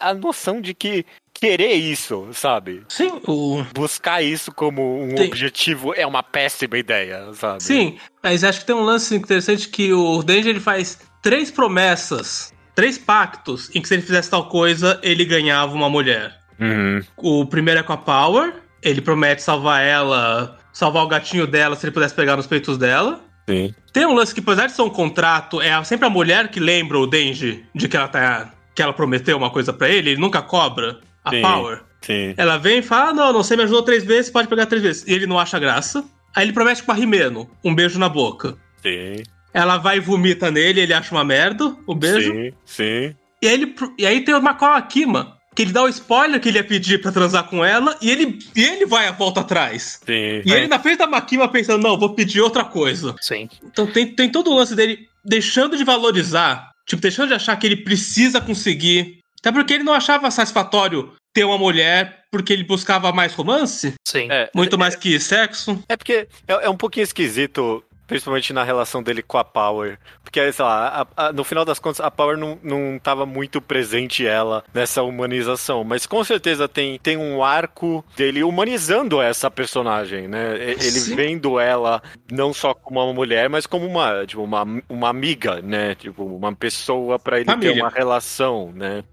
a, a noção de que querer isso, sabe? Sim, o. Buscar isso como um Sim. objetivo é uma péssima ideia, sabe? Sim, mas acho que tem um lance interessante que o ele faz três promessas, três pactos em que se ele fizesse tal coisa, ele ganhava uma mulher. Uhum. O primeiro é com a Power, ele promete salvar ela, salvar o gatinho dela se ele pudesse pegar nos peitos dela. Sim. Tem um lance que, apesar de ser um contrato, é sempre a mulher que lembra o Denji de que ela tá. que ela prometeu uma coisa pra ele, ele nunca cobra a Sim. Power. Sim. Ela vem e fala: ah, não, não, você me ajudou três vezes, pode pegar três vezes. E ele não acha graça. Aí ele promete pra Rimeno um beijo na boca. Sim. Ela vai e vomita nele, ele acha uma merda, o beijo. Sim. Sim. E aí, ele, e aí tem o Macau Akima, que ele dá o spoiler que ele ia pedir pra transar com ela, e ele, e ele vai a volta atrás. Sim. E ele na frente da Makima pensando, não, vou pedir outra coisa. Sim. Então tem, tem todo o lance dele deixando de valorizar, tipo, deixando de achar que ele precisa conseguir. Até porque ele não achava satisfatório ter uma mulher porque ele buscava mais romance, Sim. É, muito mais que sexo. É porque é, é um pouquinho esquisito, principalmente na relação dele com a Power. Porque, sei lá, a- a- no final das contas, a Power não, não tava muito presente ela nessa humanização. Mas com certeza tem, tem um arco dele humanizando essa personagem, né? Ele Sim. vendo ela não só como uma mulher, mas como uma, tipo, uma, uma amiga, né? Tipo, uma pessoa pra ele ter Família. uma relação, né?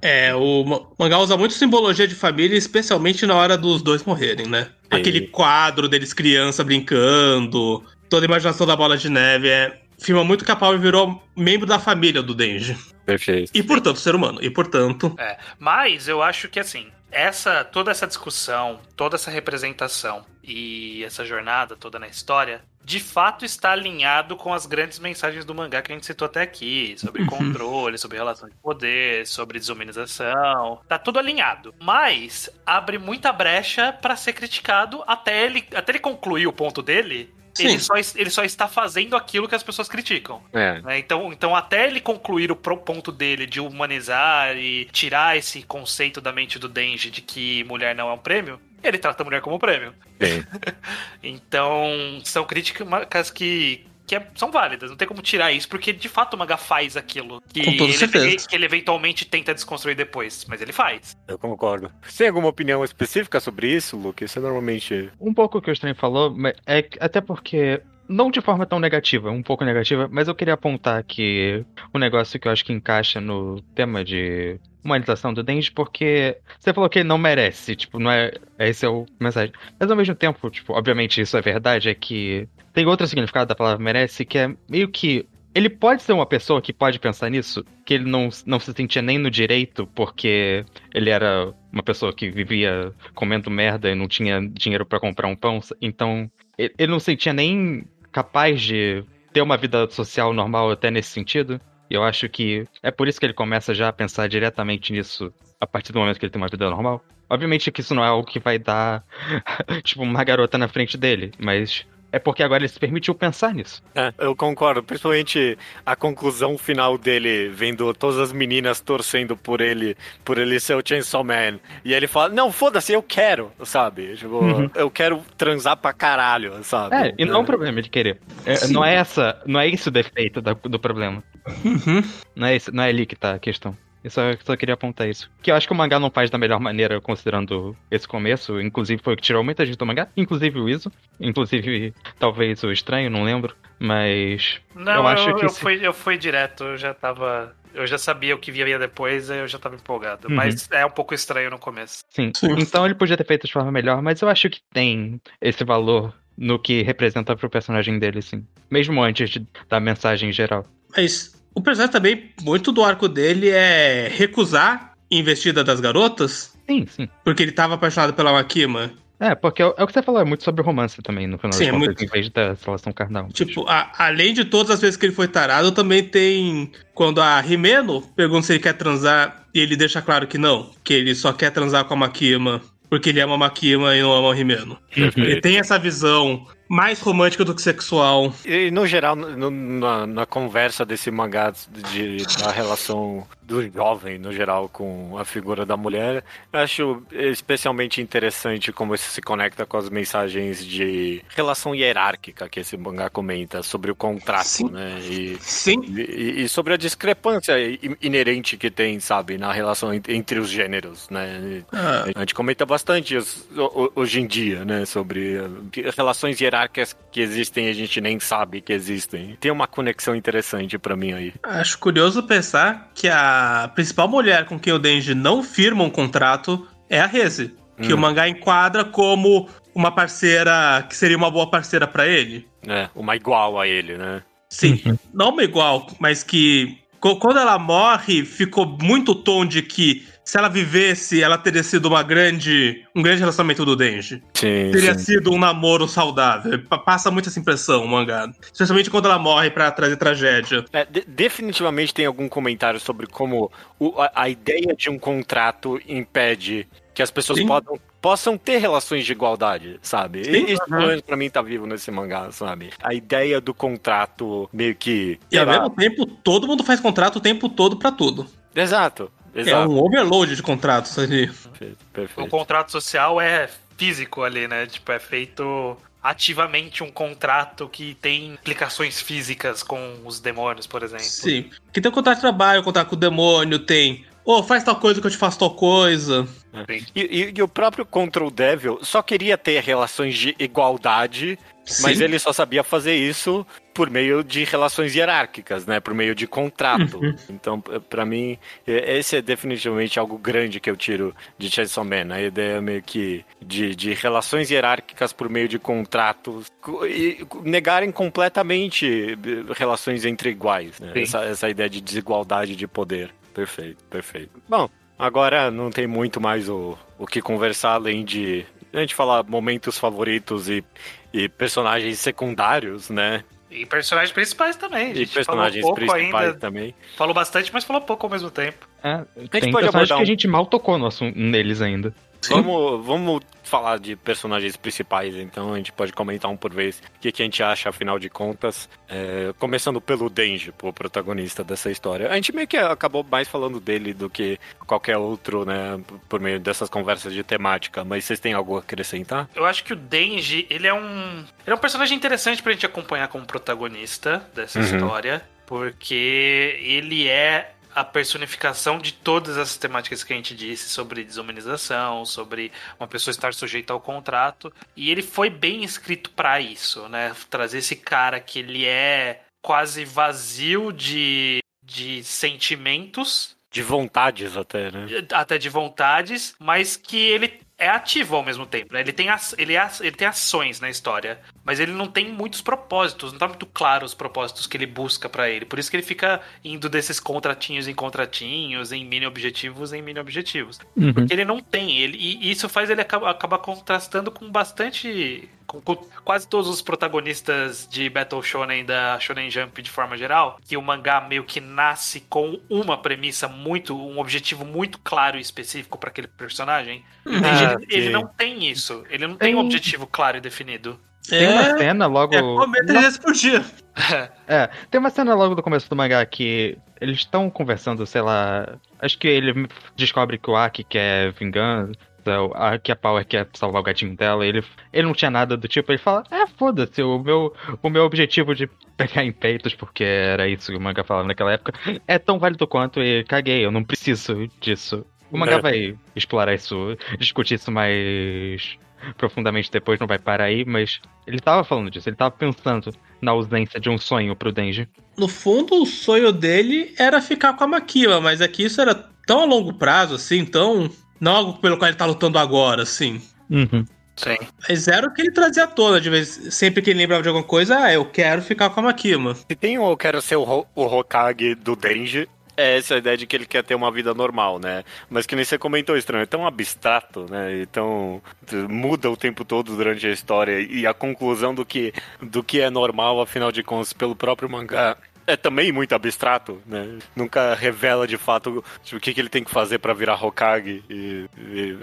É, o ma- mangá usa muito simbologia de família, especialmente na hora dos dois morrerem, né? Sim. Aquele quadro deles criança brincando, toda a imaginação da bola de neve, é. Filma muito que a Power virou membro da família do Denji. Perfeito. E, portanto, ser humano. E, portanto, É, mas eu acho que assim, essa toda essa discussão, toda essa representação e essa jornada toda na história, de fato está alinhado com as grandes mensagens do mangá que a gente citou até aqui, sobre Uhum. controle, sobre relação de poder, sobre desumanização. Tá tudo alinhado, mas abre muita brecha pra ser criticado até ele até ele concluir o ponto dele. Ele só, ele só está fazendo aquilo que as pessoas criticam. É. né? Então, então, até ele concluir o ponto dele de humanizar e tirar esse conceito da mente do Denji de que mulher não é um prêmio, ele trata a mulher como um prêmio. (laughs) Então, são críticas que, que é- são válidas, não tem como tirar isso, porque de fato o mangá faz aquilo que, Com toda ele, certeza. que ele eventualmente tenta desconstruir depois, mas ele faz. Eu concordo. Você tem alguma opinião específica sobre isso, Luke? Você normalmente. Um pouco o que o Estranho falou, mas é até porque. Não de forma tão negativa, um pouco negativa, mas eu queria apontar que um negócio que eu acho que encaixa no tema de humanização do Denji, porque você falou que ele não merece, tipo, não é. Esse é o mensagem. Mas ao mesmo tempo, tipo, obviamente isso é verdade, é que tem outro significado da palavra merece, que é meio que. Ele pode ser uma pessoa que pode pensar nisso, que ele não, não se sentia nem no direito, porque ele era uma pessoa que vivia comendo merda e não tinha dinheiro pra comprar um pão. Então, ele não se sentia nem capaz de ter uma vida social normal até nesse sentido. E eu acho que é por isso que ele começa já a pensar diretamente nisso a partir do momento que ele tem uma vida normal. Obviamente que isso não é algo que vai dar, (laughs) tipo, uma garota na frente dele, mas é porque agora ele se permitiu pensar nisso. É, eu concordo, principalmente a conclusão final dele, vendo todas as meninas torcendo por ele, por ele ser o Chainsaw Man. E ele fala, não, foda-se, eu quero, sabe? Tipo, Uhum. eu quero transar pra caralho, sabe? É, e não é um problema de querer. É, não é essa, não é esse o defeito da- do problema. Uhum. Não é, esse, não é ali que tá a questão. Eu só, só queria apontar isso. Que eu acho que o mangá não faz da melhor maneira, considerando esse começo. Inclusive, foi o que tirou muita gente do mangá. Inclusive o Iso. Inclusive, talvez o Estranho, não lembro. Mas. Não, Eu eu, acho eu, que se- fui, eu fui direto, eu já tava. eu já sabia o que via depois, eu já tava empolgado. Uhum. Mas é um pouco estranho no começo. Sim. Sim. Então ele podia ter feito de forma melhor, mas eu acho que tem esse valor no que representa pro personagem dele, sim. Mesmo antes de- da mensagem geral. Mas o personagem também, muito do arco dele é recusar investida das garotas, Sim, sim. porque ele tava apaixonado pela Makima. É, porque é o é que você falou, é muito sobre romance também, no final Sim, é contas, muito. em vez da relação carnal. Tipo, a- além de todas as vezes que ele foi tarado, também tem quando a Rimeno pergunta se ele quer transar e ele deixa claro que não, que ele só quer transar com a Makima porque ele ama a Makima e não ama o Rimeno. Ele tem essa visão mais romântica do que sexual. E no geral, no- na, na conversa desse mangá de, da relação do jovem, no geral, com a figura da mulher, acho especialmente interessante como isso se conecta com as mensagens de relação hierárquica que esse mangá comenta sobre o contrato, Sim. né? E, Sim. e, e sobre a discrepância inerente que tem, sabe, na relação en- entre os gêneros, né? Ah, A gente comenta bastante hoje em dia, né, sobre que- relações hierárquicas que existem e a gente nem sabe que existem. Tem uma conexão interessante pra mim aí. acho curioso pensar que a principal mulher com quem o Denji não firma um contrato é a Reze, que Hum. o mangá enquadra como uma parceira que seria uma boa parceira pra ele. É, uma igual a ele, né? Sim, não uma igual, mas que quando ela morre, ficou muito o tom de que se ela vivesse, ela teria sido uma grande, um grande relacionamento do Denji. Sim, Teria sim. sido um namoro saudável. Pa- Passa muito essa impressão, o mangá. Especialmente quando ela morre pra trazer tragédia. É, de- definitivamente tem algum comentário sobre como o- a, a ideia de um contrato impede que as pessoas Sim. podam, possam ter relações de igualdade, sabe? Sim, isso, pelo menos pra mim, tá vivo nesse mangá, sabe? A ideia do contrato meio que... E ao lá, mesmo tempo, todo mundo faz contrato o tempo todo pra tudo. Exato, É exato. um overload de contratos ali. Perfeito, O contrato social é físico ali, né? Tipo, é feito ativamente um contrato que tem implicações físicas com os demônios, por exemplo. Sim. Que tem o contrato de trabalho, contrato com o demônio, tem. Ô, faz tal coisa que eu te faço tal coisa. E, e- e o próprio Control Devil só queria ter relações de igualdade, mas Sim. ele só sabia fazer isso por meio de relações hierárquicas, né? Por meio de contrato. Uhum. Então, p- pra mim, esse é definitivamente algo grande que eu tiro de Chainsaw Man. A ideia meio que de, de relações hierárquicas por meio de contratos co- e negarem completamente eh, relações entre iguais. Né? Essa, essa ideia de desigualdade de poder. Perfeito, perfeito. Bom, Agora não tem muito mais o, o que conversar além de a gente falar momentos favoritos e, e personagens secundários, né? E personagens principais também. A E personagens falou pouco principais ainda. também. Falou bastante, mas falou pouco ao mesmo tempo. É, gente tem pode que a gente mal tocou no assunto, neles ainda. Vamos, vamos falar de personagens principais, então a gente pode comentar um por vez o que, que a gente acha, afinal de contas. É, começando pelo Denji, o protagonista dessa história. A gente meio que acabou mais falando dele do que qualquer outro, né? Por meio dessas conversas de temática, mas vocês têm algo a acrescentar? Eu acho que o Denji, ele é um. Ele é um personagem interessante pra gente acompanhar como protagonista dessa Uhum. história. Porque ele é a personificação de todas as temáticas que a gente disse sobre desumanização, sobre uma pessoa estar sujeita ao contrato. E ele foi bem escrito pra isso, né? Trazer esse cara que ele é quase vazio de, de sentimentos, De vontades até, né? até de vontades, mas que ele é ativo ao mesmo tempo, né? Ele tem, as, ele, é, ele tem ações na história, mas ele não tem muitos propósitos, não tá muito claro os propósitos que ele busca pra ele. Por isso que ele fica indo desses contratinhos em contratinhos, em mini objetivos em mini objetivos. Uhum. Porque ele não tem, ele, e isso faz ele acabar, acabar contrastando com bastante. Com, com quase todos os protagonistas de Battle Shonen da Shonen Jump de forma geral, que o mangá meio que nasce com uma premissa muito, um objetivo muito claro e específico para aquele personagem. E o Denji, Ah, ele, ele não tem isso, ele não tem um Tem- objetivo claro e definido. Tem uma É, cena logo. é comer três vezes por dia. É, tem uma cena logo do começo do mangá que eles estão conversando, sei lá. Acho que ele descobre que o Aki quer vingança, A- que a Power quer salvar o gatinho dela. Ele, ele não tinha nada do tipo. Ele fala: É, foda-se, o meu, o meu objetivo de pegar em peitos, porque era isso que o mangá falava naquela época, é tão válido quanto e caguei, eu não preciso disso. O mangá É. vai explorar isso, discutir isso mais. profundamente depois, não vai parar aí, mas ele tava falando disso, ele tava pensando na ausência de um sonho pro Denji. No fundo, o sonho dele era ficar com a Makima, mas é que isso era tão a longo prazo, assim, tão. Não algo pelo qual ele tá lutando agora, assim. Uhum. Sim. Mas era o que ele trazia à tona, de vez, sempre que ele lembrava de alguma coisa, ah, eu quero ficar com a Makima. Se tem um eu quero ser o, Ho- o Hokage do Denji, é essa a ideia de que ele quer ter uma vida normal, né? Mas que nem você comentou, estranho, é tão abstrato, né? Então muda o tempo todo durante a história e a conclusão do que, do que é normal, afinal de contas, pelo próprio mangá. É também muito abstrato, né? Nunca revela de fato tipo, o que, que ele tem que fazer pra virar Hokage. E, e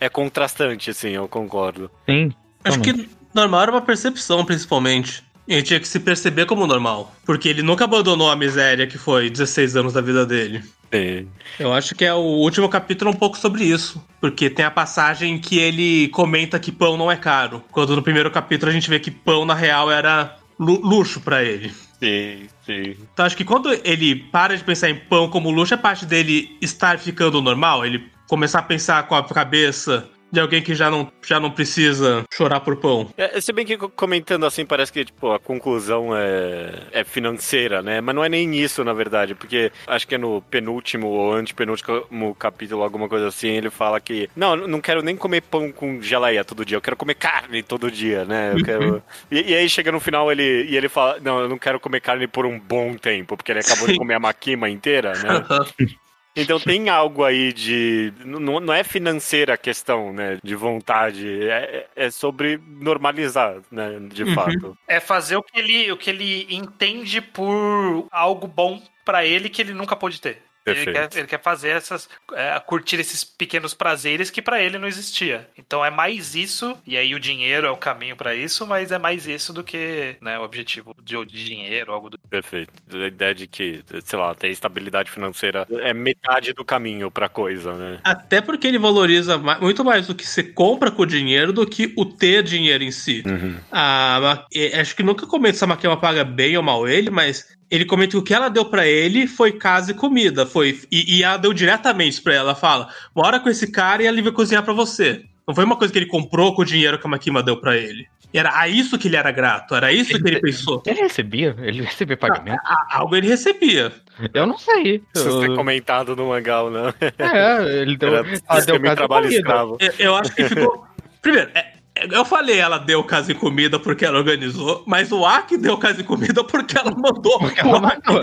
é, é (laughs) contrastante, assim, eu concordo. Sim. Acho que normal era uma percepção, principalmente. Ele tinha que se perceber como normal. Porque ele nunca abandonou a miséria que foi 16 anos da vida dele. É. Eu acho que é o último capítulo um pouco sobre isso. Porque tem a passagem que ele comenta que pão não é caro. Quando no primeiro capítulo a gente vê que pão, na real, era lu- luxo pra ele. Sim, Então acho que quando ele para de pensar em pão como luxo, é parte dele estar ficando normal. Ele começar a pensar com a cabeça de alguém que já não, já não precisa chorar por pão. É, se bem que co- comentando assim, parece que tipo, a conclusão é, é financeira, né? Mas não é nem isso, na verdade, porque acho que é no penúltimo ou antepenúltimo capítulo, alguma coisa assim, ele fala que não, eu não quero nem comer pão com geleia todo dia, eu quero comer carne todo dia, né? Quero... e, e aí chega no final ele, e ele fala, não, eu não quero comer carne por um bom tempo, porque ele acabou de Sim. comer a maquima inteira, né? (laughs) Então tem algo aí de. Não, não é financeira a questão, né? De vontade. É, é sobre normalizar, né? De Uhum. fato. É fazer o que ele, o que ele entende por algo bom pra ele que ele nunca pôde ter. Ele quer, ele quer fazer essas. é, curtir esses pequenos prazeres que pra ele não existia. Então é mais isso, e aí o dinheiro é o caminho pra isso, mas é mais isso do que né, o objetivo de, de dinheiro, algo do Perfeito. A ideia de que, sei lá, ter estabilidade financeira é metade do caminho pra coisa, né? Até porque ele valoriza ma- muito mais o que você compra com o dinheiro do que o ter dinheiro em si. A Ma- eh, acho que nunca comenta se a Makema paga bem ou mal ele, mas ele comenta que o que ela deu pra ele foi casa e comida. Foi, e, e ela deu diretamente pra ela. Ela fala: mora com esse cara e ele vai cozinhar pra você. Não foi uma coisa que ele comprou com o dinheiro que a Makima deu pra ele. Era a isso que ele era grato, era isso que ele pensou. (laughs) Ele recebia? Ele recebia pagamento? A- algo ele recebia. Eu não sei. Se você Eu- comentado no mangá ou não. É, ele (laughs) deu. Era Ela deu trabalho escravo. Eu, eu acho que ficou. (laughs) Primeiro, é- eu falei ela deu casa e comida porque ela organizou, mas o Aki deu casa e comida porque ela mandou Porque ela mandou.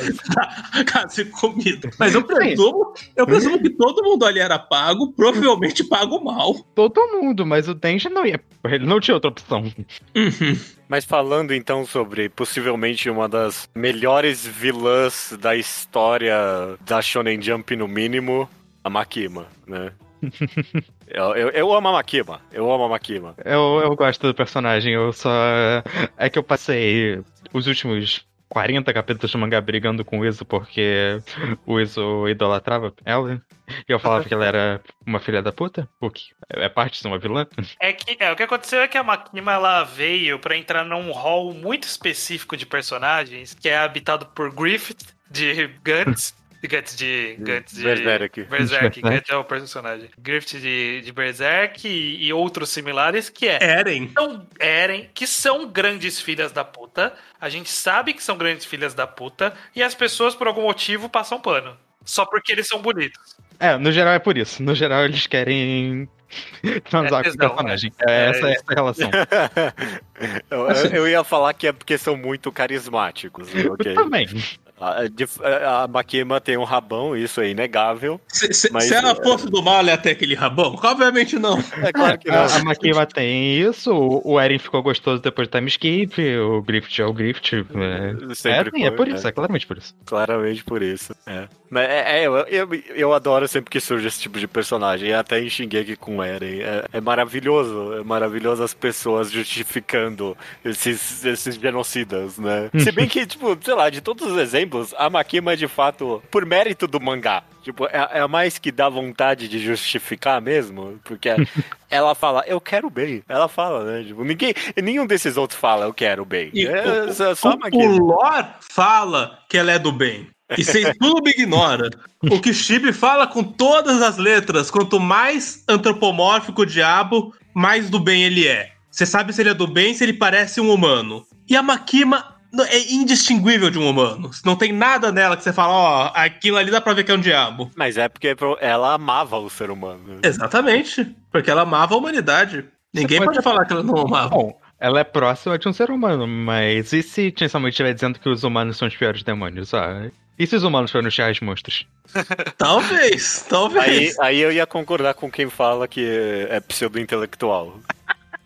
casa e comida. Mas eu presumo, eu presumo que todo mundo ali era pago, provavelmente pago mal. Todo mundo, mas o Denji não ia. Ele não tinha outra opção. Uhum. Mas falando então sobre possivelmente uma das melhores vilãs da história da Shonen Jump, no mínimo, a Makima, né? (laughs) eu, eu, eu amo a Makima, eu amo a Makima. Eu, eu gosto do personagem, eu só. É que eu passei os últimos 40 capítulos do mangá brigando com o Iso porque o Iso idolatrava ela. E eu falava que ela era uma filha da puta, o que é parte de uma vilã. É que é, o que aconteceu é que a Makima ela veio pra entrar num hall muito específico de personagens que é habitado por Griffith de Guts. Guts de. Guts de. Berserk. (laughs) Berserk. (laughs) Guts é o personagem. Griffith de, de Berserk e, e outros similares que é. Eren. São Eren, que são grandes filhas da puta. A gente sabe que são grandes filhas da puta. E as pessoas, por algum motivo, passam pano. Só porque eles são bonitos. É, no geral é por isso. No geral eles querem (laughs) transar É com o personagem. é. É, É essa, isso. essa a relação. eu, eu- ia falar que é porque são muito carismáticos, ok? Também. A, de- a Makima tem um rabão, isso é inegável. Se, se- Mas, se ela é- fosse do mal, ela ia ter aquele rabão? Obviamente não. É claro que não. A, a Makima tem isso, o Eren ficou gostoso depois do time skip, o Grift é o Grift. É, Sempre é, sim, é foi, por né? isso, é claramente por isso. Claramente por isso. É. Mas é, é, eu, eu, eu adoro sempre que surge esse tipo de personagem. Até em Shingeki com Eren. É, é maravilhoso. É maravilhoso as pessoas justificando esses, esses genocidas, né? Se bem que, tipo, sei lá, de todos os exemplos, a Makima é de fato por mérito do mangá. Tipo, é, é mais que dá vontade de justificar mesmo. Porque (laughs) ela fala, eu quero bem. Ela fala, né? Tipo, ninguém, nenhum desses outros fala, eu quero bem. E é, o- só- só a o, Makima. o lore fala que ela é do bem. E vocês (laughs) tudo ignora. O que Chibi fala com todas as letras. Quanto mais antropomórfico o diabo, mais do bem ele é. Você sabe se ele é do bem, se ele parece um humano. E a Makima é indistinguível de um humano. Não tem nada nela que você fala, ó, aquilo ali dá pra ver que é um diabo. Mas é porque ela amava o ser humano. Exatamente. Porque ela amava a humanidade. Ninguém pode- pode falar que ela não amava. Bom, ela é próxima de um ser humano, mas e se Chainsaw estiver dizendo que os humanos são os piores demônios? Ah, e se os humanos forem os reais monstros? (laughs) Talvez, Aí, talvez. aí eu ia concordar com quem fala que é pseudo-intelectual.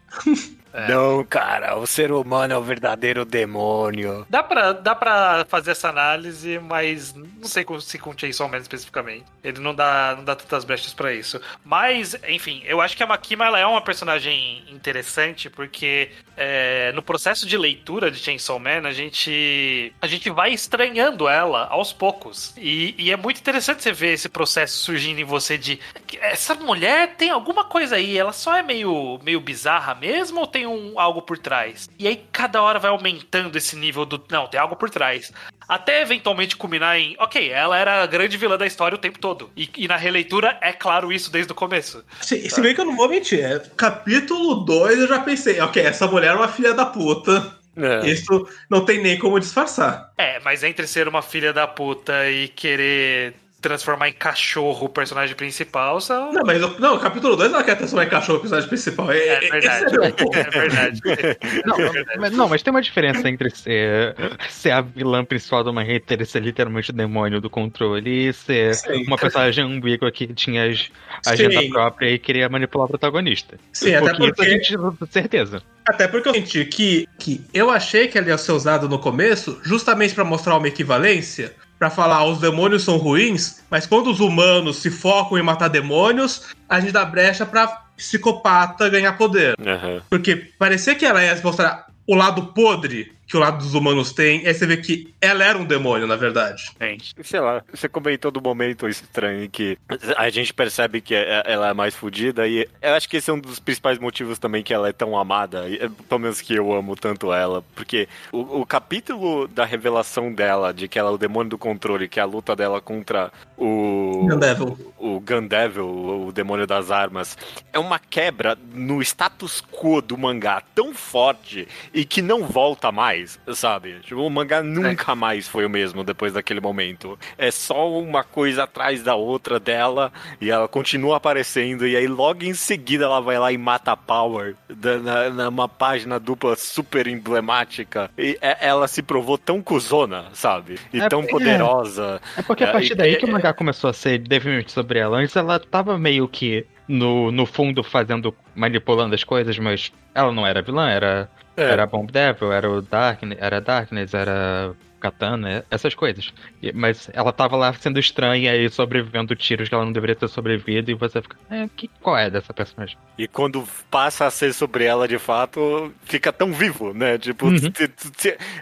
(laughs) É. Não, cara, o ser humano é o verdadeiro demônio. Dá pra, dá pra fazer essa análise, mas não sei se com Chainsaw Man especificamente. Ele não dá, não dá tantas brechas pra isso. Mas, enfim, eu acho que a Makima ela é uma personagem interessante porque é, no processo de leitura de Chainsaw Man a gente, a gente vai estranhando ela aos poucos. E, e é muito interessante você ver esse processo surgindo em você de essa mulher tem alguma coisa aí, ela só é meio, meio bizarra mesmo ou tem um, algo por trás? E aí cada hora vai aumentando esse nível do. Não, tem algo por trás. Até eventualmente culminar em. Ok, ela era a grande vilã da história o tempo todo. E, e na releitura é claro isso desde o começo. Se, se bem que eu não vou mentir, é, capítulo 2 eu já pensei, ok, essa mulher é uma filha da puta. É. Isso não tem nem como disfarçar. É, mas entre ser uma filha da puta e querer transformar em cachorro o personagem principal, são. Não, mas não, capítulo 2 ela quer transformar em cachorro o personagem principal. É, É é- verdade. é. É verdade. (laughs) Não, É verdade. mas, não, mas tem uma diferença entre ser, ser a vilã principal de uma hater e ser literalmente o demônio do controle e ser Sim. uma personagem ambígua que tinha as- agenda Sim. própria e queria manipular o protagonista. Sim, até Porque a gente tem certeza. até porque eu senti que, que eu achei que ela ia ser usada no começo justamente pra mostrar uma equivalência, pra falar os demônios são ruins, mas quando os humanos se focam em matar demônios, a gente dá brecha pra psicopata ganhar poder. Aham. Porque parecia que ela ia mostrar o lado podre que o lado dos humanos tem, aí você vê que ela era um demônio, na verdade. Gente. Sei lá, você comentou do momento estranho em que a gente percebe que é- ela é mais fodida e eu acho que esse é um dos principais motivos também que ela é tão amada, e, é, pelo menos que eu amo tanto ela, porque o, o capítulo da revelação dela, de que ela é o demônio do controle, que é a luta dela contra o... Gun Devil. o Gun Devil, o demônio das armas, é uma quebra no status quo do mangá tão forte e que não volta mais, sabe? Tipo, o mangá nunca mais foi o mesmo depois daquele momento. É só uma coisa atrás da outra dela e ela continua aparecendo e aí logo em seguida ela vai lá e mata a Power na, numa página dupla super emblemática e é- ela se provou tão cuzona, sabe? E É, tão é. poderosa. É porque a É, partir daí que é- o mangá começou a ser devidamente sobre ela. Antes ela tava meio que no, no fundo fazendo, manipulando as coisas, mas ela não era vilã, era, É. era Bomb Devil, era o Darkness, era Darkness, era Katana, essas coisas. Mas ela tava lá sendo estranha e sobrevivendo tiros que ela não deveria ter sobrevivido, e você fica, é, que, qual é dessa personagem? E quando passa a ser sobre ela de fato, fica tão vivo, né? Tipo, Uhum.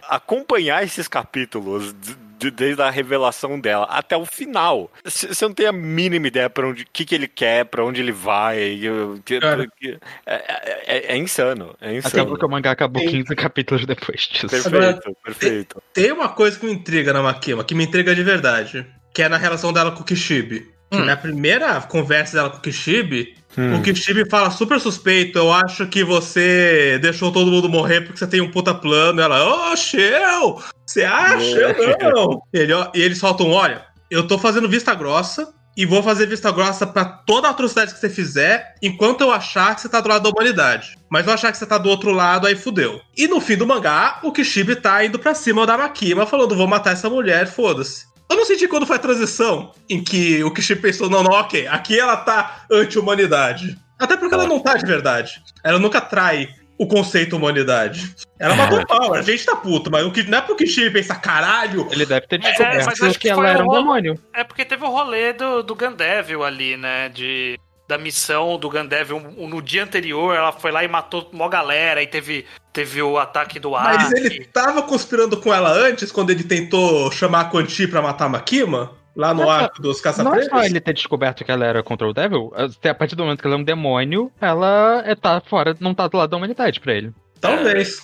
acompanhar esses capítulos de- de- desde a revelação dela até o final. Você não tem a mínima ideia para onde, que que ele quer, pra onde ele vai. eu- que- Cara. que- É, é- é- é insano, é Até insano. porque o mangá acabou Sim. 15 capítulos depois disso. Perfeito, perfeito. Tem uma coisa que me intriga na Makima, que me intriga de verdade, que é na relação dela com o Kishibe. Que Hum. Na primeira conversa dela com o Kishibe, Hum. o Kishibe fala super suspeito, eu acho que você deixou todo mundo morrer porque você tem um puta plano. Ela, ô, Shell, você acha? É. Não. Ele, ó, e eles soltam, olha, eu tô fazendo vista grossa, e vou fazer vista grossa pra toda a atrocidade que você fizer, enquanto eu achar que você tá do lado da humanidade. Mas eu achar que você tá do outro lado, aí fudeu. E no fim do mangá, o Kishibe tá indo pra cima da Makima, falando, vou matar essa mulher, foda-se. Eu não senti quando foi a transição em que o Kishibe pensou, não, não, ok, aqui ela tá anti-humanidade. Até porque ela não tá de verdade. Ela nunca trai o conceito humanidade. Ela matou o Power, a gente tá puto, mas o que não é pro Kishibe pensar, caralho, Ele deve ter é, descoberto mas acho que, que ela era um demônio. É porque teve o rolê do, do Gandevil ali, né? De, da missão do Gandevil. Um- No dia anterior, ela foi lá e matou uma galera. E teve, teve o ataque do ar. Mas ele tava conspirando com ela antes, quando ele tentou chamar a Quanti pra matar a Makima? Lá no Não, arco dos Não é caça-presos? só ele ter descoberto que ela era contra o Devil, até a partir do momento que ela é um demônio, ela é, tá fora, não tá do lado da humanidade pra ele. Talvez.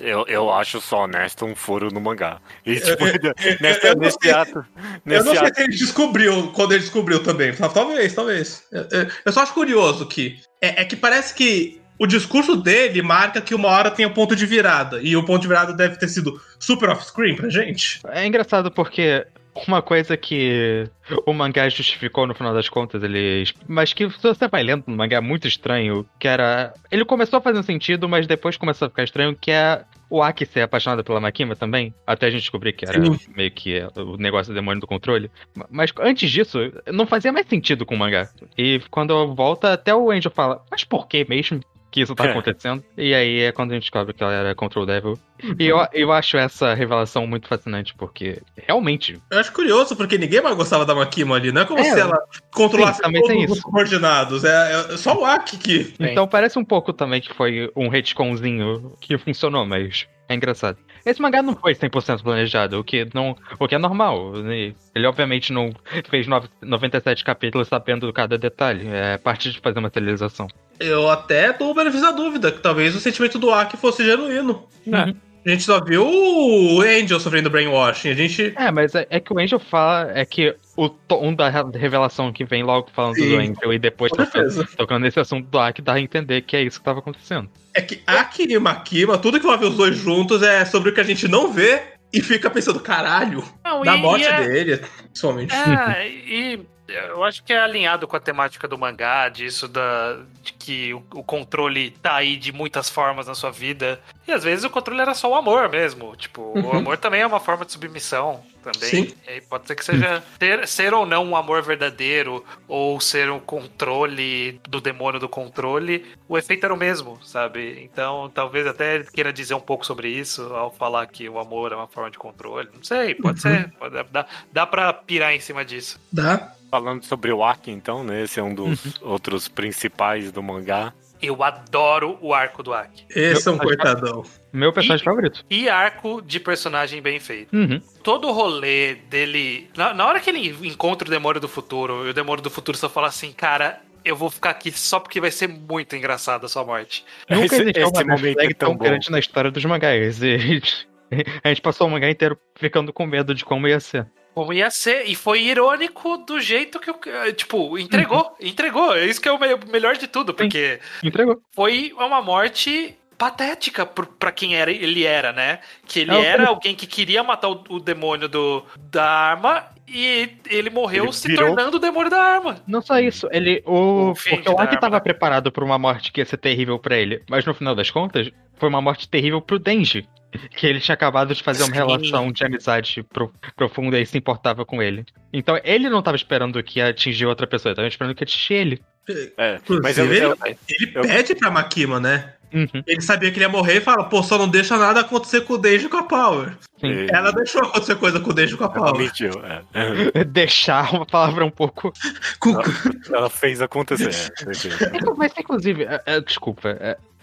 É, eu, eu acho só honesto um furo no mangá. E, tipo, (laughs) nesse, eu não nesse sei- ato. Eu Nesse não sei ato se ele descobriu quando ele descobriu também. Talvez, talvez. Eu, eu- eu só acho curioso que. É, é que parece que o discurso dele marca que uma hora tem o ponto de virada. E o ponto de virada deve ter sido super off-screen pra gente. É engraçado porque uma coisa que o mangá justificou no final das contas, ele. Mas que você vai lendo no mangá é muito estranho, que era. Ele começou fazendo sentido, mas depois começou a ficar estranho, que é o Aki ser apaixonado pela Makima também. Até a gente descobrir que era Sim. meio que o negócio do demônio do controle. Mas antes disso, não fazia mais sentido com o mangá. E quando volta, até o Angel fala, mas por que mesmo? Que isso tá É. acontecendo. E aí é quando a gente descobre que ela era Control Devil. E eu, eu acho essa revelação muito fascinante, porque realmente Eu acho curioso, porque ninguém mais gostava da Makima ali. Não é como É, se ela controlasse sim, todos os coordenados. É, é só o Aki que. Então parece um pouco também que foi um retconzinho que funcionou, mas é engraçado. Esse mangá não foi 100% planejado, o que, não, o que é normal. né? Ele obviamente não fez nove- 97 capítulos sabendo de cada detalhe. É parte de fazer uma serialização. Eu até dou o benefício da dúvida, que talvez o sentimento do Aki fosse genuíno. Uhum. A gente só viu o Angel sofrendo brainwashing. A gente. É, mas é, é que o Angel fala, é que o tom da re- revelação que vem logo falando Sim. do Angel e depois tocando, tocando nesse assunto do Aki, dá a entender que é isso que estava acontecendo. É que Aki e Makima, tudo que envolve os dois juntos é sobre o que a gente não vê e fica pensando, caralho, Não, e- morte e é- dele, principalmente. É, (laughs) e eu acho que é alinhado com a temática do mangá, disso da, de que o, o controle tá aí de muitas formas na sua vida. E às vezes o controle era só o amor mesmo. Tipo, o Uhum. amor também é uma forma de submissão também. Sim. E pode ser que seja ter, ser ou não um amor verdadeiro, ou ser um controle do demônio do controle, o efeito era o mesmo, sabe? Então talvez até queira dizer um pouco sobre isso ao falar que o amor é uma forma de controle. Não sei, pode Uhum. ser. Pode, dá, dá pra pirar em cima disso. Dá. Falando sobre o Aki, então, né? Esse é um dos Uhum. outros principais do mangá. Eu adoro o arco do Aki. Esse é um coitadão. Meu personagem E- favorito. E arco de personagem bem feito. Uhum. Todo o rolê dele. Na, na hora que ele encontra o demônio do futuro, e o demônio do futuro só fala assim, cara. Eu vou ficar aqui só porque vai ser muito engraçado a sua morte. Nunca Esse- existiu esse uma momento é tão tão grande na história dos mangás. E (laughs) a gente passou o mangá inteiro ficando com medo de como ia ser. Como ia ser, e foi irônico do jeito que o. Tipo, entregou, entregou. É isso que é o me- melhor de tudo, porque Entregou. foi uma morte patética pra quem era, ele era, né? Que ele É, era alguém que queria matar o, o demônio do, da arma e ele morreu Ele se virou- tornando o demônio da arma. Não só isso, ele. O, O porque o da Aki arma, tava né? preparado pra uma morte que ia ser terrível pra ele. Mas no final das contas, foi uma morte terrível pro Denji. Que ele tinha acabado de fazer uma Sim. relação de amizade pro- profunda e se importava com ele. Então ele não tava esperando que ia atingir outra pessoa, ele tava esperando que ia atingir ele. É, mas eu, Inclusive, eu- Ele eu- pede pra Makima, né? Uhum, Ele sabia que ele ia morrer e fala, pô, só não deixa nada acontecer com o Deji e com a Power. sim. Ela deixou acontecer coisa com o Deji e com a ela Power. mentiu. é. (laughs) Deixar uma palavra um pouco. Com- Ela fez acontecer. é, entendi. Mas inclusive, é, é, desculpa.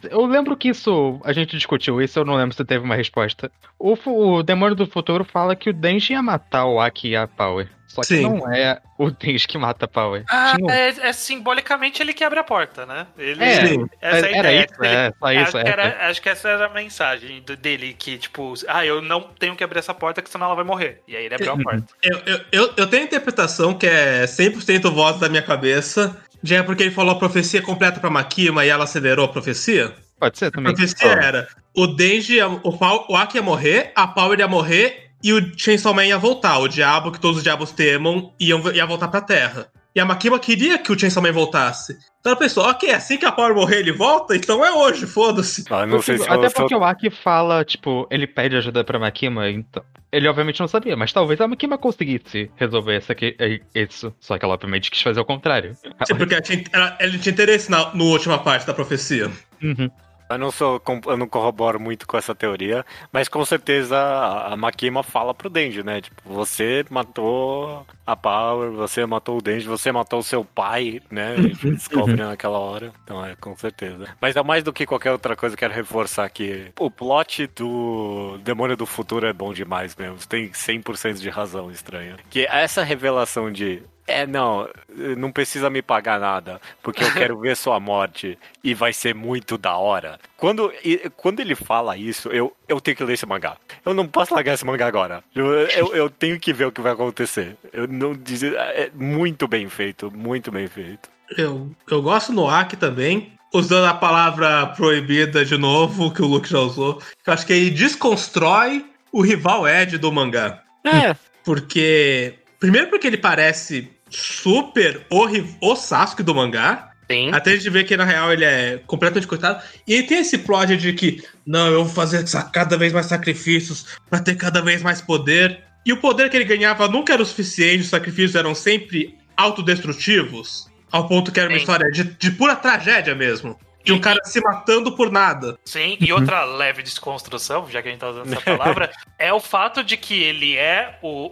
É, eu lembro que isso. A gente discutiu isso, eu não lembro se teve uma resposta. O, o Demônio do Futuro fala que o Denji ia matar o Aki e a Power. Só que Sim. não é o Denji que mata a Power. Ah, um- é, é simbolicamente ele que abre a porta, né? Ele, É, Sim. essa é a era ideia. isso, Ele- é, só acho, isso. que É, era- acho que essa era a mensagem do- dele, que tipo, ah, eu não tenho que abrir essa porta, que senão ela vai morrer. E aí ele abriu a porta. Eu, eu, eu, eu tenho a interpretação que é 100% voz da minha cabeça. Já é porque ele falou a profecia completa pra Makima e ela acelerou a profecia? Pode ser A também. profecia Ah. era: o Denji, ia- o, Pau- o Aki ia morrer, a Power ia morrer e o Chainsaw Man ia voltar. O diabo que todos os diabos temam iam, ia voltar pra Terra. E a Makima queria que o Chainsaw Man voltasse. Então ela pensou: ok, assim que a Power morrer ele volta, então é hoje, foda-se. Ah, não sei se Até porque o Aki fala, tipo, ele pede ajuda pra Makima, então. Ele obviamente não sabia, mas talvez a Makima conseguisse resolver essa que- eh, isso. Só que ela obviamente quis fazer o contrário. Tipo, porque ela tinha, ela, ela tinha interesse na no última parte da profecia. Uhum. Eu não sou, eu não corroboro muito com essa teoria, mas com certeza a, Makima fala pro Denji, né? Tipo, você matou a Power, você matou o Denji, você matou o seu pai, né? A gente (laughs) descobre naquela hora. Então é, com certeza. Mas é mais do que qualquer outra coisa, eu quero reforçar que o plot do Demônio do Futuro é bom demais mesmo. Tem 100% de razão estranha. Que essa revelação de é, não, não precisa me pagar nada, porque eu quero ver sua morte e vai ser muito da hora. Quando, quando ele fala isso, eu, eu tenho que ler esse mangá. Eu não posso largar esse mangá agora. Eu, eu, eu tenho que ver o que vai acontecer. Eu não dizer, é muito bem feito, muito bem feito. Eu, eu gosto no Aki também, usando a palavra proibida de novo, que o Luke já usou. Eu acho que ele desconstrói o rival Ed do mangá. É, Porque. Primeiro porque ele parece super ri- o Sasuke do mangá. Sim. Até a gente ver que na real ele é completamente coitado. E ele tem esse plot de que, não, eu vou fazer cada vez mais sacrifícios pra ter cada vez mais poder. E o poder que ele ganhava nunca era o suficiente, os sacrifícios eram sempre autodestrutivos. Ao ponto que era uma Sim. história de, de pura tragédia mesmo. De um cara se matando por nada. Sim, e outra leve desconstrução, já que a gente tá usando essa (laughs) palavra, é o fato de que ele é o,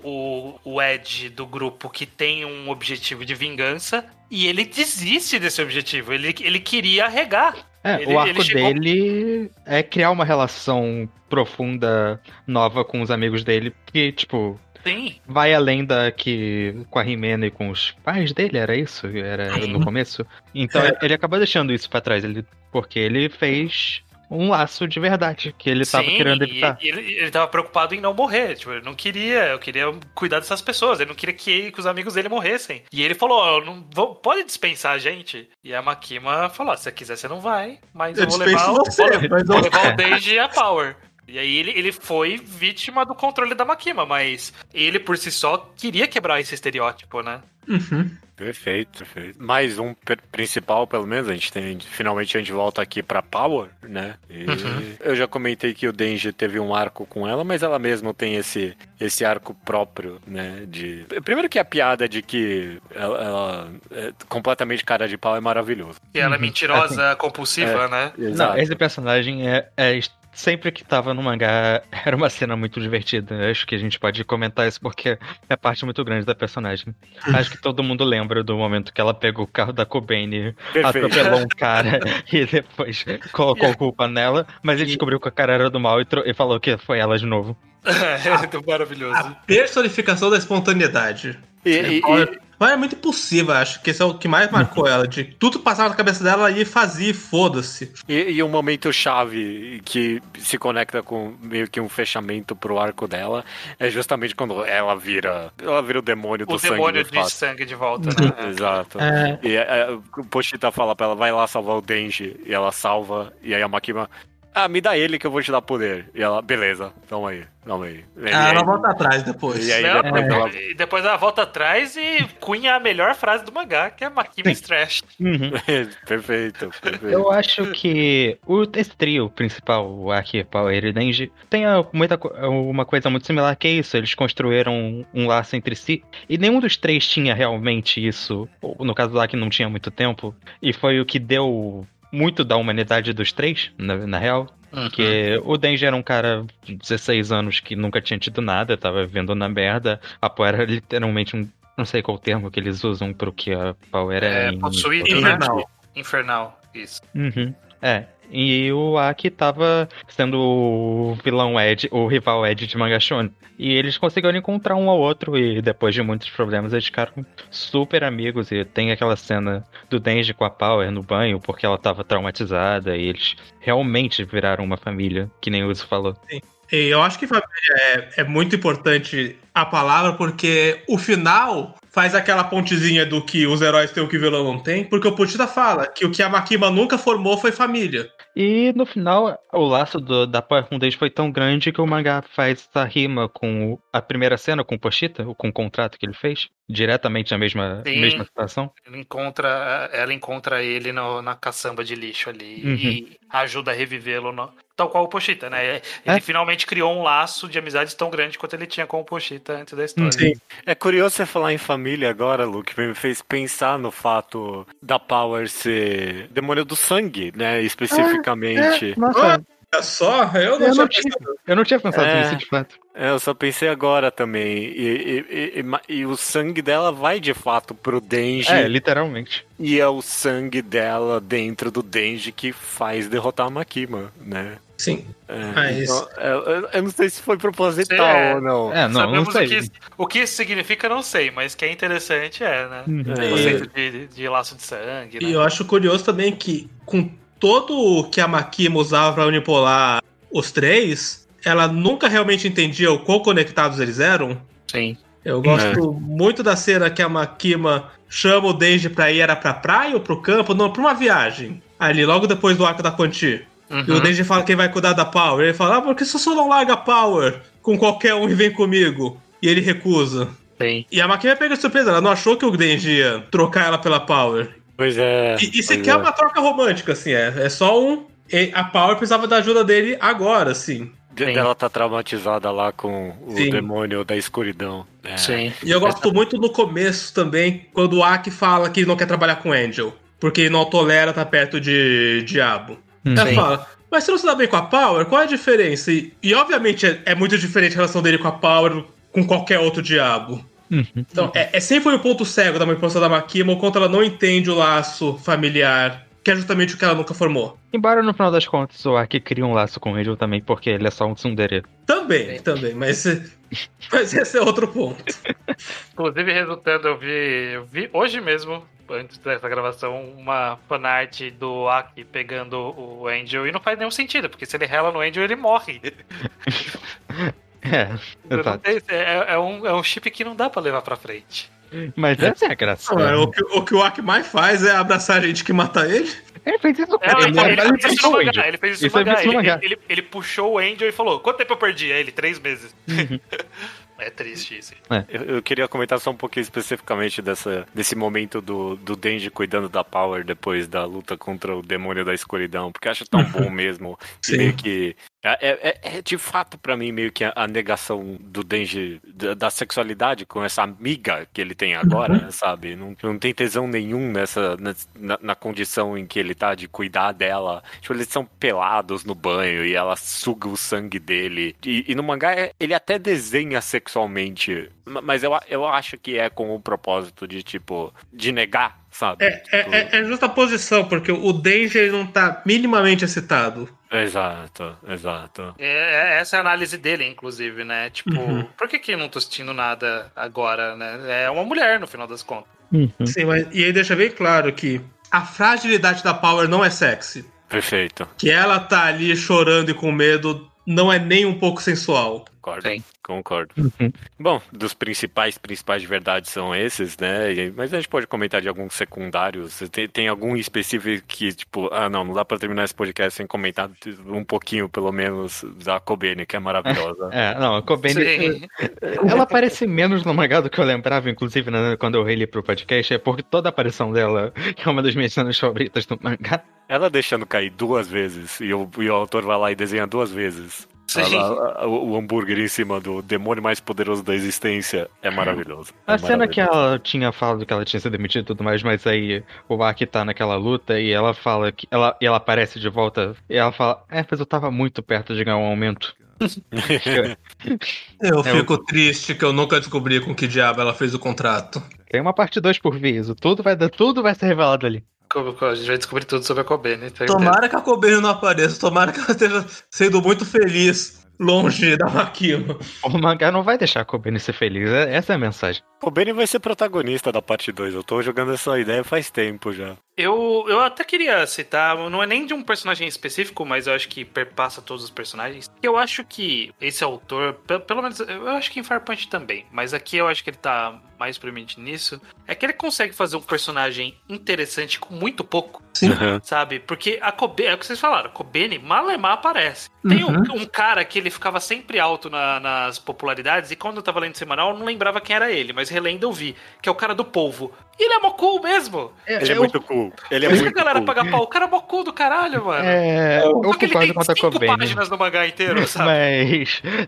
o, o Ed do grupo que tem um objetivo de vingança e ele desiste desse objetivo. Ele, ele queria arregar. É, Ele- o arco chegou- dele é criar uma relação profunda, nova com os amigos dele, que, tipo, Sim, vai além da que com a Rimena e com os pais dele, era isso? Era no começo? Então É. ele acabou deixando isso pra trás, ele, porque ele fez um laço de verdade, que ele tava sim, querendo e evitar. ele, ele tava preocupado em não morrer. Tipo, ele não queria, eu queria cuidar dessas pessoas. Ele não queria que, que os amigos dele morressem. E ele falou: eu não vou, pode dispensar a gente. E a Makima falou: se você quiser, você não vai. Mas eu, Eu vou levar, o- você, vou, mas vou levar o (laughs) Denji e a Power. E aí ele, ele foi vítima do controle da Makima, mas ele por si só queria quebrar esse estereótipo, né? Uhum. perfeito, perfeito. Mais um principal, pelo menos. A gente tem. Finalmente a gente volta aqui pra Power, né? E Uhum. Eu já comentei que o Denji teve um arco com ela, mas ela mesma tem esse, esse arco próprio, né? De. Primeiro que a piada de que ela, ela é completamente cara de pau é maravilhoso. E ela é Uhum. mentarosa, compulsiva, né? Não, esse personagem é, é- Sempre que tava no mangá, (laughs) era uma cena muito divertida. Acho que a gente pode comentar isso porque é parte muito grande da personagem. (laughs) Acho que todo mundo lembra do momento que ela pegou o carro da Cobain, atropelou um cara (laughs) e depois colocou a culpa nela, mas ele descobriu que o cara era do mal e, tro- e falou que foi ela de novo. É maravilhoso. A personificação da espontaneidade. E, e- Power, Power é muito impossível, acho que esse é o que mais marcou (laughs) ela. De tudo passava na cabeça dela e fazia e foda-se. e, e um momento chave que se conecta com meio que um fechamento pro arco dela é justamente quando ela vira. Ela vira o demônio do O sangue demônio do de sangue de volta, né? Exato. É. E é, o Pochita fala pra ela, vai lá salvar o Denji. E ela salva. E aí a Makima, ah, me dá ele que eu vou te dar poder. E ela, beleza, toma aí, toma aí. E Ah, aí- ela volta atrás depois. E aí Não, depois ela... E depois ela volta atrás e cunha a melhor frase do mangá, que é Makima Trash. Uhum. (laughs) perfeito, perfeito. Eu acho que o, esse trio principal, o Aki, Power e Denji, tem muita, uma coisa muito similar que é isso. Eles construíram um, um laço entre si. E nenhum dos três tinha realmente isso. No caso do Aki não tinha muito tempo. E foi o que deu muito da humanidade dos três, na, na real. Porque o Denji era um cara de 16 anos que nunca tinha tido nada, tava vivendo na merda. A Power era literalmente um. Não sei qual termo que eles usam pro que a Power é. É, em possuído, né? Infernal. Infernal, isso. Uhum. É. E o Aki tava sendo o vilão Ed, o rival Ed de Manga Shonen. E eles conseguiram encontrar um ao outro e depois de muitos problemas eles ficaram super amigos. E tem aquela cena do Denji com a Power no banho porque ela tava traumatizada e eles realmente viraram uma família, que nem o Uso falou. E eu acho que família é, é muito importante a palavra, porque o final faz aquela pontezinha do que os heróis têm o que o vilão não tem, porque o Putita fala que o que a Makima nunca formou foi família. E no final, o laço do- da Power Denji foi tão grande que o mangá faz essa rima com o- a primeira cena com o Pochita, com o contrato que ele fez, diretamente na mesma, Sim. mesma situação. Ele encontra, ela encontra ele no- na caçamba de lixo ali Uhum. e ajuda a revivê-lo, no- tal qual o Pochita, né? Ele É. finalmente criou um laço de amizade tão grande quanto ele tinha com o Pochita antes da história. Sim. É curioso você falar em família agora, Luke, me fez pensar no fato da Power ser demônio do sangue, né? Especificamente. Nossa, É só? Eu não Eu tinha não tinha, eu não tinha pensado É. nisso de fato. É, eu só pensei agora também. E, e- e- e e o sangue dela vai de fato pro Denji. É, literalmente. E é o sangue dela dentro do Denji que faz derrotar a Makima, né? Sim. É, Mas- então, eu, eu- eu não sei se foi proposital É. ou não. É, não, não Sabemos sei. o, que, isso- o que isso significa, não sei, mas que é interessante é, né? Uhum. O É. conceito de, de laço de sangue, né? E eu acho curioso também que, com todo o que a Makima usava pra manipular os três, ela nunca realmente entendia o quão conectados eles eram. Sim. Eu gosto muito da cena que a Makima chama o Denji pra ir, era pra praia ou pro campo? Não, pra uma viagem. Ali, logo depois do arco da Quanti. E o Uhum. Denji fala que ele vai cuidar da Power. Ele fala, ah, por que você só não larga a Power com qualquer um e vem comigo? E ele recusa. Sim. E a Makima pega de surpresa, ela não achou que o Denji ia trocar ela pela Power. Pois é. E, e pois sequer é. uma troca romântica, assim, é, é só um. e A Power precisava da ajuda dele agora, assim. Sim. Dela tá traumatizada lá com o Sim. demônio da escuridão. É. Sim. E eu gosto muito no começo também, quando o Aki fala que não quer trabalhar com Angel, porque ele não tolera estar perto de Diabo. Hum. Ela fala, mas você não se dá bem com a Power? Qual é a diferença? E, e, obviamente é, é muito diferente a relação dele com a Power com qualquer outro Diabo. Uhum. Então, é, é sempre foi o ponto cego da manipulação da Makima, o quanto ela não entende o laço familiar, que é justamente o que ela nunca formou. Embora no final das contas o Aki crie um laço com o Angel também, porque ele é só um tsundere. Também, também, mas, (laughs) mas esse é outro ponto. Inclusive, resultando, eu vi, eu vi hoje mesmo, antes dessa gravação, uma fanart do Aki pegando o Angel e não faz nenhum sentido, porque se ele rela no Angel, ele morre. (laughs) É, é, é um, é um chip que não dá pra levar pra frente. Mas essa é a graça. Não, é, o, que, o que o Aki mais faz é abraçar a gente que mata ele. Ele fez isso com É, ele, ele, ele, ele fez isso no mangá, ele fez isso no no mangá. ele, ele puxou o Angel e falou: Quanto tempo eu perdi? Aí ele, três meses. Uhum. (laughs) é triste isso. Eu, eu queria comentar só um pouquinho especificamente dessa, desse momento do, do Denji cuidando da Power depois da luta contra o demônio da escuridão, porque acho tão bom (laughs) mesmo. Sim. meio que. É, é- é de fato pra mim meio que a, a negação do Denji da, da sexualidade com essa amiga que ele tem agora, sabe? Não, não tem tesão nenhum nessa na, na condição em que ele tá de cuidar dela. Tipo, eles são pelados no banho e ela suga o sangue dele. E, e no mangá é- ele até desenha sexualmente, ma- mas eu, eu acho que é com o propósito de tipo de negar, sabe? É, é, Tipo, é, é justa a posição, porque o ele não tá minimamente excitado. Exato, exato. É, é- essa é a análise dele, inclusive, né? Tipo, Uhum. por que, que eu não tô sentindo nada agora, né? É uma mulher, no final das contas. Uhum. Sim, mas, e aí deixa bem claro que a fragilidade da Power não é sexy. Perfeito. Que ela tá ali chorando e com medo não é nem um pouco sensual. Concordo. Sim. Concordo. Uhum. Bom, dos principais, principais de verdade são esses, né? E- Mas a gente pode comentar de alguns secundários. Tem, tem algum específico que, tipo, ah, não, não dá pra terminar esse podcast sem comentar um pouquinho, pelo menos, da Kobene, que é maravilhosa. É, não, a Kobeni, Sim. ela aparece menos no mangá do que eu lembrava, inclusive, né, quando eu reli pro podcast, é porque toda a aparição dela é uma das minhas cenas favoritas do mangá. Ela deixando cair duas vezes e o, e o autor vai lá e desenha duas vezes. Sim. Ela- a- o, o hambúrguer em cima do demônio mais poderoso da existência é maravilhoso. (laughs) A É cena que maravilhoso. ela tinha falado que ela tinha sido demitida e tudo mais, mas aí o Aki tá naquela luta e ela fala que. Ela, e ela aparece de volta e ela fala: É, mas eu tava muito perto de ganhar um aumento. (laughs) Eu É, fico triste que eu nunca descobri com que diabo ela fez o contrato. Tem uma parte 2 por vez, o tudo vai dar, tudo vai ser revelado ali. A gente vai descobrir tudo sobre a Kobene. tá Tomara que a Kobeni não apareça, tomara que ela esteja sendo muito feliz longe da Makima. O mangá não vai deixar a Kobeni ser feliz, é- essa é a mensagem. O Benny vai ser protagonista da parte 2. Eu tô jogando essa ideia faz tempo já. Eu, eu até queria citar, não é nem de um personagem específico, mas eu acho que perpassa todos os personagens. Eu acho que esse autor, pe- pelo menos, eu acho que em Punch também, mas aqui eu acho que ele tá mais premente nisso, é que ele consegue fazer um personagem interessante com muito pouco, Sim. sabe? Porque a Kobeni, é o que vocês falaram, a Kobeni malemar aparece. Tem um, um cara que ele ficava sempre alto na- nas popularidades, e quando eu tava lendo semanal, eu não lembrava quem era ele, mas relendo eu vi, que é o cara do polvo. E ele é mocul mesmo! Ele é eu- muito cool. Ele é Por isso que muito a galera cool. paga pau. O cara é mocul do caralho, mano. É, eu Só que ele concordo tem cinco páginas no mangá inteiro, (laughs) sabe? Mas É,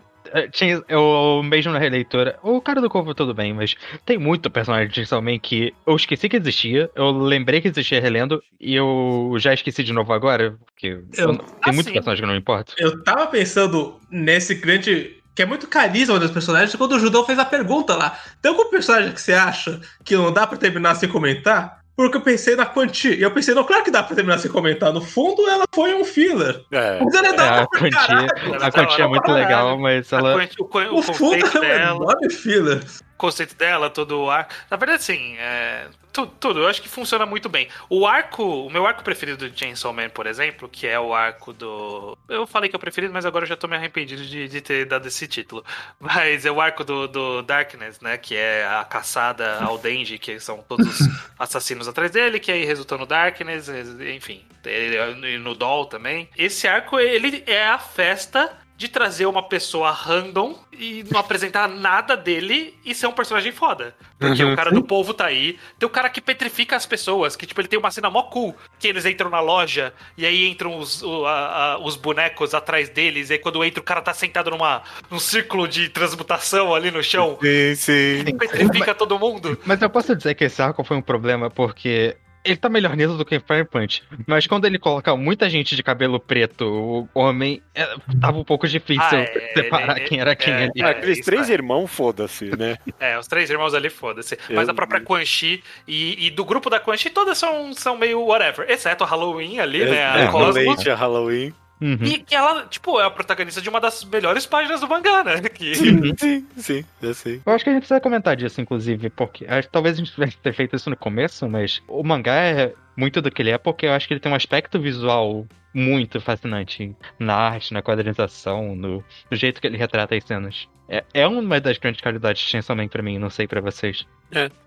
tinha, eu mesmo na releitura, o cara do corvo tudo bem, mas tem muito personagem de Chainsaw Man que eu esqueci que existia, eu lembrei que existia relendo, e eu já esqueci de novo agora, porque Eu- eu- tem muitos assim. personagens que não me importam. Eu tava pensando nesse grande. Que é muito carisma dos personagens, quando o Judão fez a pergunta lá. Tem algum personagem que você acha que não dá pra terminar sem comentar? Porque eu pensei na Quanti. E eu pensei, não, claro que dá pra terminar sem comentar. No fundo, ela foi um filler. É, Mas ela é É, da a caralho. quantia, a quantia é muito legal, mas A ela. quan- o, o O fundo conceito é um dela. enorme filler. Conceito dela, todo o arco. Na verdade, assim, é, tu- tudo, eu acho que funciona muito bem. O arco, o meu arco preferido de Chainsaw Man, por exemplo, que é o arco do. Eu falei que é o preferido, mas agora eu já tô me arrependido de, de ter dado esse título. (laughs) Mas é o arco do, do Darkness, né? Que é a caçada ao Denji, que são todos os (laughs) assassinos atrás dele, que aí resultou no Darkness, enfim. ele- E no Doll também. Esse arco, ele é a festa de trazer uma pessoa random e não apresentar nada dele e ser um personagem foda. Porque Uhum. o cara do povo tá aí. Tem o cara que petrifica as pessoas, que tipo, ele tem uma cena mó cool, que eles entram na loja e aí entram os, o- a- a- os bonecos atrás deles, e aí quando entra o cara tá sentado numa, num círculo de transmutação ali no chão. sim, sim. E petrifica todo mundo. Mas eu posso dizer que esse arco foi um problema porque ele tá melhor nisso do que em Fire Punch. Mas quando ele coloca muita gente de cabelo preto, o homem, é, tava um pouco difícil Ah, é, separar ele- quem era quem é, ali. Ah, aqueles três é. irmãos, foda-se, né? (laughs) É, os três irmãos ali, foda-se. Mas Eu- a própria Quan Chi e, e do grupo da Quan Chi, todas são, são meio whatever. Exceto a Halloween ali, né? A é, Cosmo. A Halloween. Uhum. E que ela, tipo, é a protagonista de uma das melhores páginas do mangá, né? (laughs) Que... Sim, sim, sim, eu sei. Eu acho que a gente precisa comentar disso, inclusive, porque acho que talvez a gente tivesse ter feito isso no começo, mas o mangá é muito do que ele é, porque eu acho que ele tem um aspecto visual muito fascinante na arte, na quadrinização, no, no jeito que ele retrata as cenas. É, é uma das grandes qualidades de Chainsaw Man pra mim, não sei pra vocês.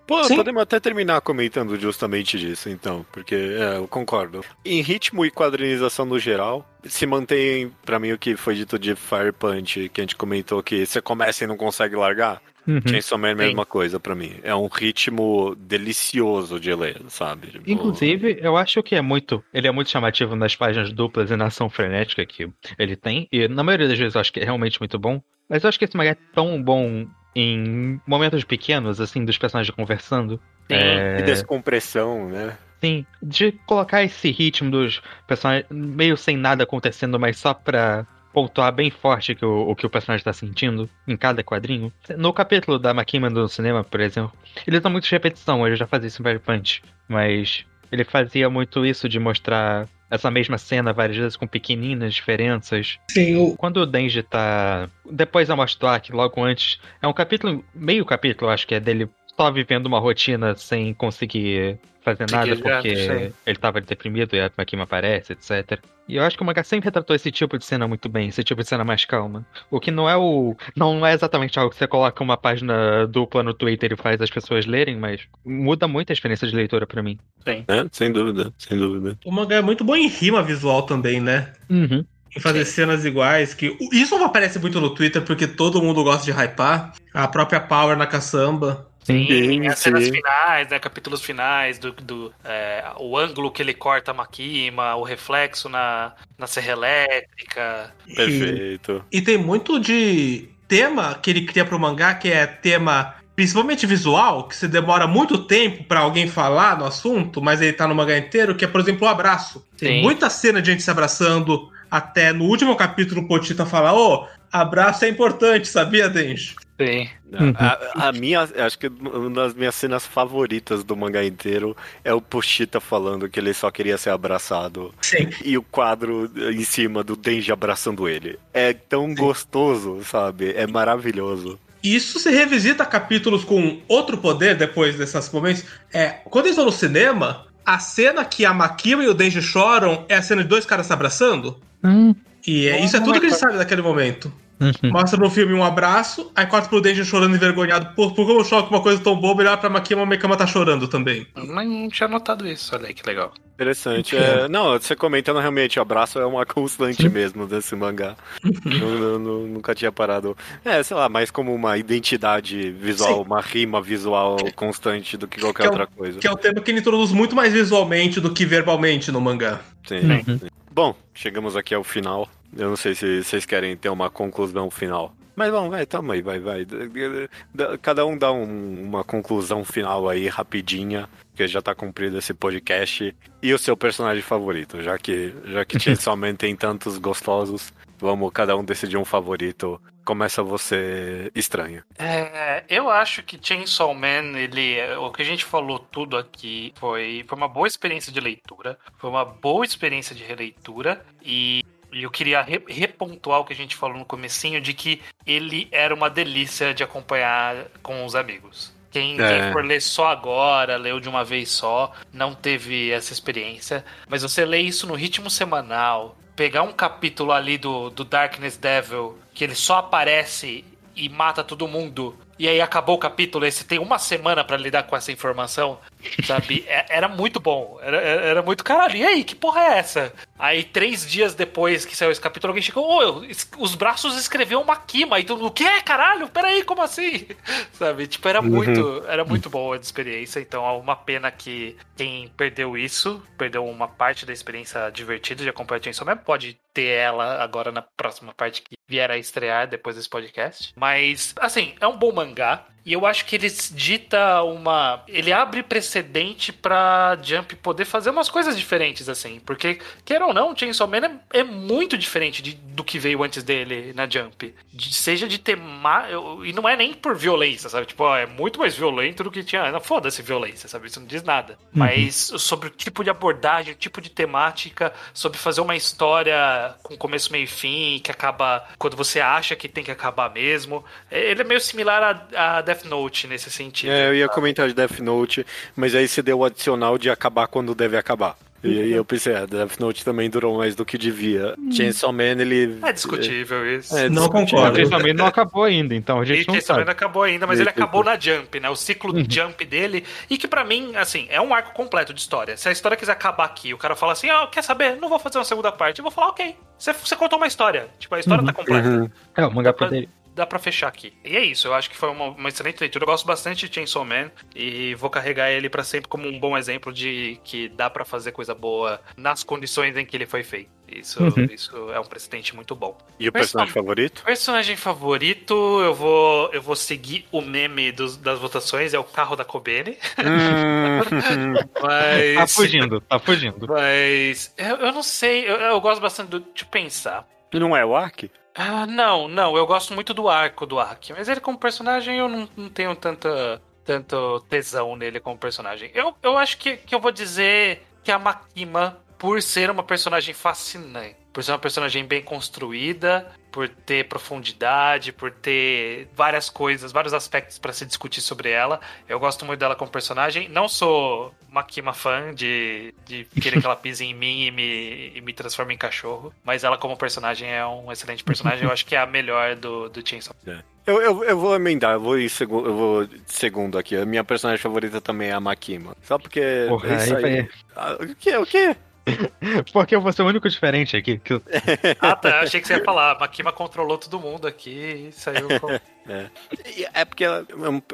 Pô, Sim. podemos até terminar comentando justamente disso, então, porque é, eu concordo. Em ritmo e quadrinização no geral, se mantém, pra mim, o que foi dito de Fire Punch, que a gente comentou que você começa e não consegue largar. Uhum. Chainsaw Man é a mesma coisa pra mim. É um ritmo delicioso de ler, sabe? Tipo, Inclusive, eu acho que é muito. Ele é muito chamativo nas páginas duplas e na ação frenética que ele tem. E na maioria das vezes eu acho que é realmente muito bom. Mas eu acho que esse mangá é tão bom em momentos pequenos, assim, dos personagens conversando. E descompressão, né? Sim, de colocar esse ritmo dos personagens meio sem nada acontecendo, mas só pra pontuar bem forte que o, o que o personagem tá sentindo em cada quadrinho. No capítulo da Makima do cinema, por exemplo, ele dá muito de repetição, ele já fazia isso em Fire Punch, mas ele fazia muito isso de mostrar essa mesma cena várias vezes com pequeninas diferenças. Sim, o, Quando o Denji tá. Depois da Aki, logo antes, é um capítulo, meio capítulo, acho que é dele só vivendo uma rotina sem conseguir fazer Sim, nada porque sim. ele tava deprimido e a Makima aparece, etc. E eu acho que o mangá sempre retratou esse tipo de cena muito bem, esse tipo de cena mais calma. O que não é o. Não é exatamente algo que você coloca uma página dupla no Twitter e faz as pessoas lerem, mas muda muito a experiência de leitura pra mim. É, sem dúvida, sem dúvida. o mangá é muito bom em rima visual também, né? Uhum. Em fazer cenas iguais. que Isso não aparece muito no Twitter, porque todo mundo gosta de hypar. A própria Power na caçamba. Sim. Sim, as cenas sim. finais, né? Capítulos finais, do, do é, o ângulo que ele corta a Makima, o reflexo na, na serra elétrica. E- Perfeito. E tem muito de tema que ele cria pro mangá, que é tema principalmente visual, que se demora muito tempo pra alguém falar no assunto, mas ele tá no mangá inteiro, que é, por exemplo, o abraço. Tem Sim. muita cena de gente se abraçando, até no último capítulo o Potita fala, ô, abraço é importante, sabia, Denji? Sim. Uhum. A, a minha, acho que uma das minhas cenas favoritas do mangá inteiro é o Pochita falando que ele só queria ser abraçado. Sim. E o quadro em cima do Denji abraçando ele. É tão gostoso, sabe? É maravilhoso. Isso se revisita capítulos com outro poder depois desses momentos. É, quando eles vão no cinema, a cena que a Makima e o Denji choram é a cena de dois caras se abraçando. Hum. E é- isso é tudo que a gente sabe daquele momento. Uhum. Mostra no filme um abraço, aí corta pro Denji chorando envergonhado. Por, por como eu choro com uma coisa tão boba, ele olha pra Makima e a Makima tá chorando também. Mas não tinha notado isso, olha aí que legal. Interessante. O quê? É, não, você comentando realmente, o abraço é uma (laughs) constante mesmo desse mangá. Nu- nu- nunca tinha parado. É, sei lá, mais como uma identidade visual, Sim. uma rima visual constante do que qualquer Que é o- outra coisa. Que é um tema que ele introduz muito mais visualmente do que verbalmente no mangá. Sim, Uhum. sim. Bom, chegamos aqui ao final. Eu não sei se vocês querem ter uma conclusão final. Mas bom, vai, tamo aí, vai, vai. Cada um dá um, uma conclusão final aí, rapidinha, que já tá cumprido esse podcast. E o seu personagem favorito, já que, já que (laughs) Chainsaw Man tem tantos gostosos, vamos cada um decidir um favorito. Começa você estranho. É, eu acho que Chainsaw Man, ele, o que a gente falou tudo aqui foi, foi uma boa experiência de leitura, foi uma boa experiência de releitura e e eu queria re repontuar o que a gente falou no comecinho de que ele era uma delícia de acompanhar com os amigos. Quem, é. quem, for ler só agora, leu de uma vez só, não teve essa experiência. Mas você lê isso no ritmo semanal, pegar um capítulo ali do, do Darkness Devil, que ele só aparece e mata todo mundo. E aí acabou o capítulo, e você tem uma semana para lidar com essa informação, sabe? É, era muito bom. Era, era muito caralho. E aí, que porra é essa? Aí, três dias depois que saiu esse capítulo, alguém chegou, oh, os braços escreveu uma Kima. E tudo, o quê? Caralho, peraí, como assim? (laughs) Sabe? Tipo, era uhum. muito, era muito boa a experiência. Então, é uma pena que quem perdeu isso, perdeu uma parte da experiência divertida de acompanhar a Chainsaw Man, pode ter ela agora na próxima parte que vier a estrear depois desse podcast. Mas, assim, é um bom mangá. E eu acho que ele dita uma. Ele abre precedente pra Jump poder fazer umas coisas diferentes, assim. Porque, quer ou não, Chainsaw Man é, é muito diferente de, do que veio antes dele na Jump. De, seja de ter. Ma... E não é nem por violência, sabe? Tipo, ó, é muito mais violento do que tinha. Não, foda-se violência, sabe? Isso não diz nada. Uhum. Mas sobre o tipo de abordagem, o tipo de temática, sobre fazer uma história com começo, meio e fim, que acaba quando você acha que tem que acabar mesmo. É, ele é meio similar a, a Death Note nesse sentido. É, eu ia comentar de Death Note, mas aí você deu o adicional de acabar quando deve acabar. E aí eu pensei, é, Death Note também durou mais do que devia. Hum. Chainsaw Man, ele... É discutível isso. É, não concordo. Chainsaw Man não acabou ainda, então a gente e não Chainsaw Man não acabou ainda, mas ele acabou na Jump, né? O ciclo uhum. Jump dele. E que para mim, assim, é um arco completo de história. Se a história quiser acabar aqui, o cara fala assim, ah, quer saber? Não vou fazer uma segunda parte. Eu vou falar, ok. Você, você contou uma história. Tipo, a história uhum. tá completa. Uhum. É, o mangá poderia dá para fechar aqui. E é isso, eu acho que foi uma, uma, excelente leitura. Eu gosto bastante de Chainsaw Man e vou carregar ele para sempre como um bom exemplo de que dá para fazer coisa boa nas condições em que ele foi feito. Isso, uhum. isso é um precedente muito bom. E o personagem favorito? Personagem favorito, eu vou, eu vou seguir o meme dos, das votações, é o carro da Kobene. Hum. (laughs) mas. Tá fugindo, tá fugindo. Mas. Eu, eu não sei, eu, eu gosto bastante do, de pensar. Não é o Ark? Ah, não, não. Eu gosto muito do arco do Aki. Mas ele como personagem, eu não, não tenho tanta, tanto tesão nele como personagem. Eu, eu acho que, que eu vou dizer que a Makima, por ser uma personagem fascinante, por ser uma personagem bem construída, por ter profundidade, por ter várias coisas, vários aspectos para se discutir sobre ela. Eu gosto muito dela como personagem. Não sou Makima fã de, de querer que ela (laughs) pise em mim e me, e me transforme em cachorro, mas ela como personagem é um excelente personagem. Eu acho que é a melhor do, do Chainsaw. É. Eu, eu, eu, vou emendar, eu vou ir segundo, eu vou segundo aqui. A minha personagem favorita também é a Makima. Só porque. Porra, é aí, aí... Ah, o que? O que? (laughs) Porque eu vou ser o único diferente aqui. Que (laughs) ah, tá. Achei que você ia falar. A Makima controlou todo mundo aqui e saiu com... (laughs) É. é porque ela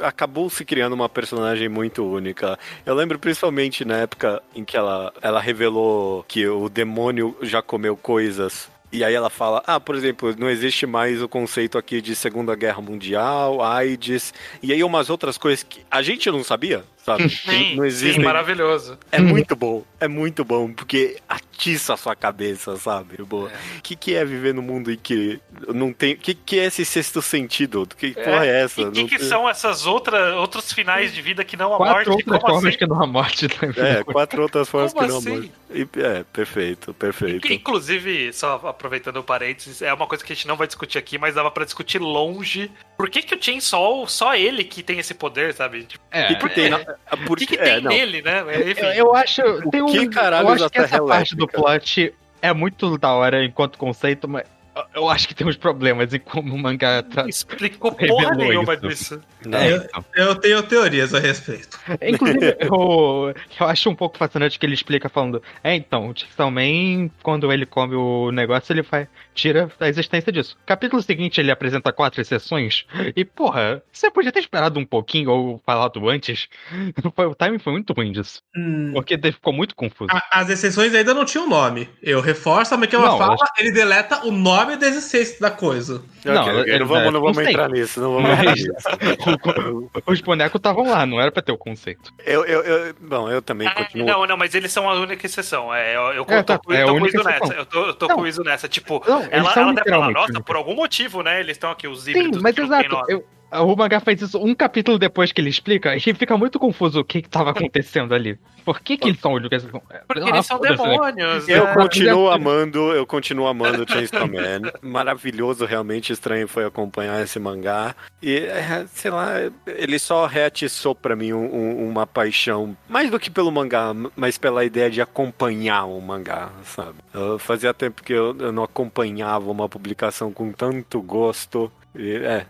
acabou se criando uma personagem muito única. Eu lembro principalmente na época em que ela, ela revelou que o demônio já comeu coisas e aí ela fala, ah, por exemplo, não existe mais o conceito aqui de Segunda Guerra Mundial, AIDS, e aí umas outras coisas que a gente não sabia, sabe? Sim, não existe. Sim, maravilhoso. É muito bom, é muito bom, porque atiça a sua cabeça, sabe? O é. que, que é viver no mundo em que não tem... O que, que é esse sexto sentido? Que é. porra é essa? E o que, que são essas outras, outros finais de vida que não a quatro morte? Outras formas assim? que não a morte. É, quatro outras formas Como que não assim? a morte. É, perfeito, perfeito. Inclusive, só aproveitando o parênteses, é uma coisa que a gente não vai discutir aqui, mas dava para discutir longe. Por que, que o Chainsaw, só ele que tem esse poder, sabe? Tipo, é, e por, é, é, por que, que tem é, nele, né? Enfim. Eu, eu acho. Tem um, que caralho eu acho que essa parte do plot é muito da hora enquanto conceito, mas eu acho que tem uns problemas em como o mangá tá. Explicou porra nenhuma isso. disso. Não. É, eu, eu tenho teorias a respeito. (laughs) Inclusive, eu, eu acho um pouco fascinante que ele explica falando: É, então, o Chainsaw Man, quando ele come o negócio, ele vai, tira a existência disso. Capítulo seguinte, ele apresenta quatro exceções. E, porra, você podia ter esperado um pouquinho ou falado antes. (laughs) O timing foi muito ruim disso. Hum, Porque ficou muito confuso. a- as exceções ainda não tinham nome. Eu reforço, a Makema Não, fala, ele deleta o nome da existência da coisa. Não, ok, é- não vamos, é não vamos conceito. entrar nisso, não vamos entrar nisso. (laughs) (laughs) Os bonecos estavam lá, não era pra ter o conceito. Eu, eu, eu, bom, eu também Ah, continuo. não, não, mas eles são a única exceção. É, eu, eu, É, tô, tá, com- é tô com isso nessa. Eu tô, eu tô Não. com isso nessa. Tipo, Não, ela, ela deve falar, nossa, por algum motivo, né? Eles estão aqui, os Sim, híbridos. mas não tem exato. Eu, o mangá faz isso um capítulo depois que ele explica e fica muito confuso o que, que tava acontecendo ali. Por que, que eles são únicos? Porque Ah, eles são né? demônios. Eu né? continuo amando, eu continuo amando Chainsaw Man. (laughs) Maravilhoso, realmente estranho foi acompanhar esse mangá. E, é, sei lá, ele só reatiçou pra mim um- um- uma paixão, mais do que pelo mangá, mas pela ideia de acompanhar um mangá, sabe? Eu fazia tempo que eu, eu não acompanhava uma publicação com tanto gosto. E, é,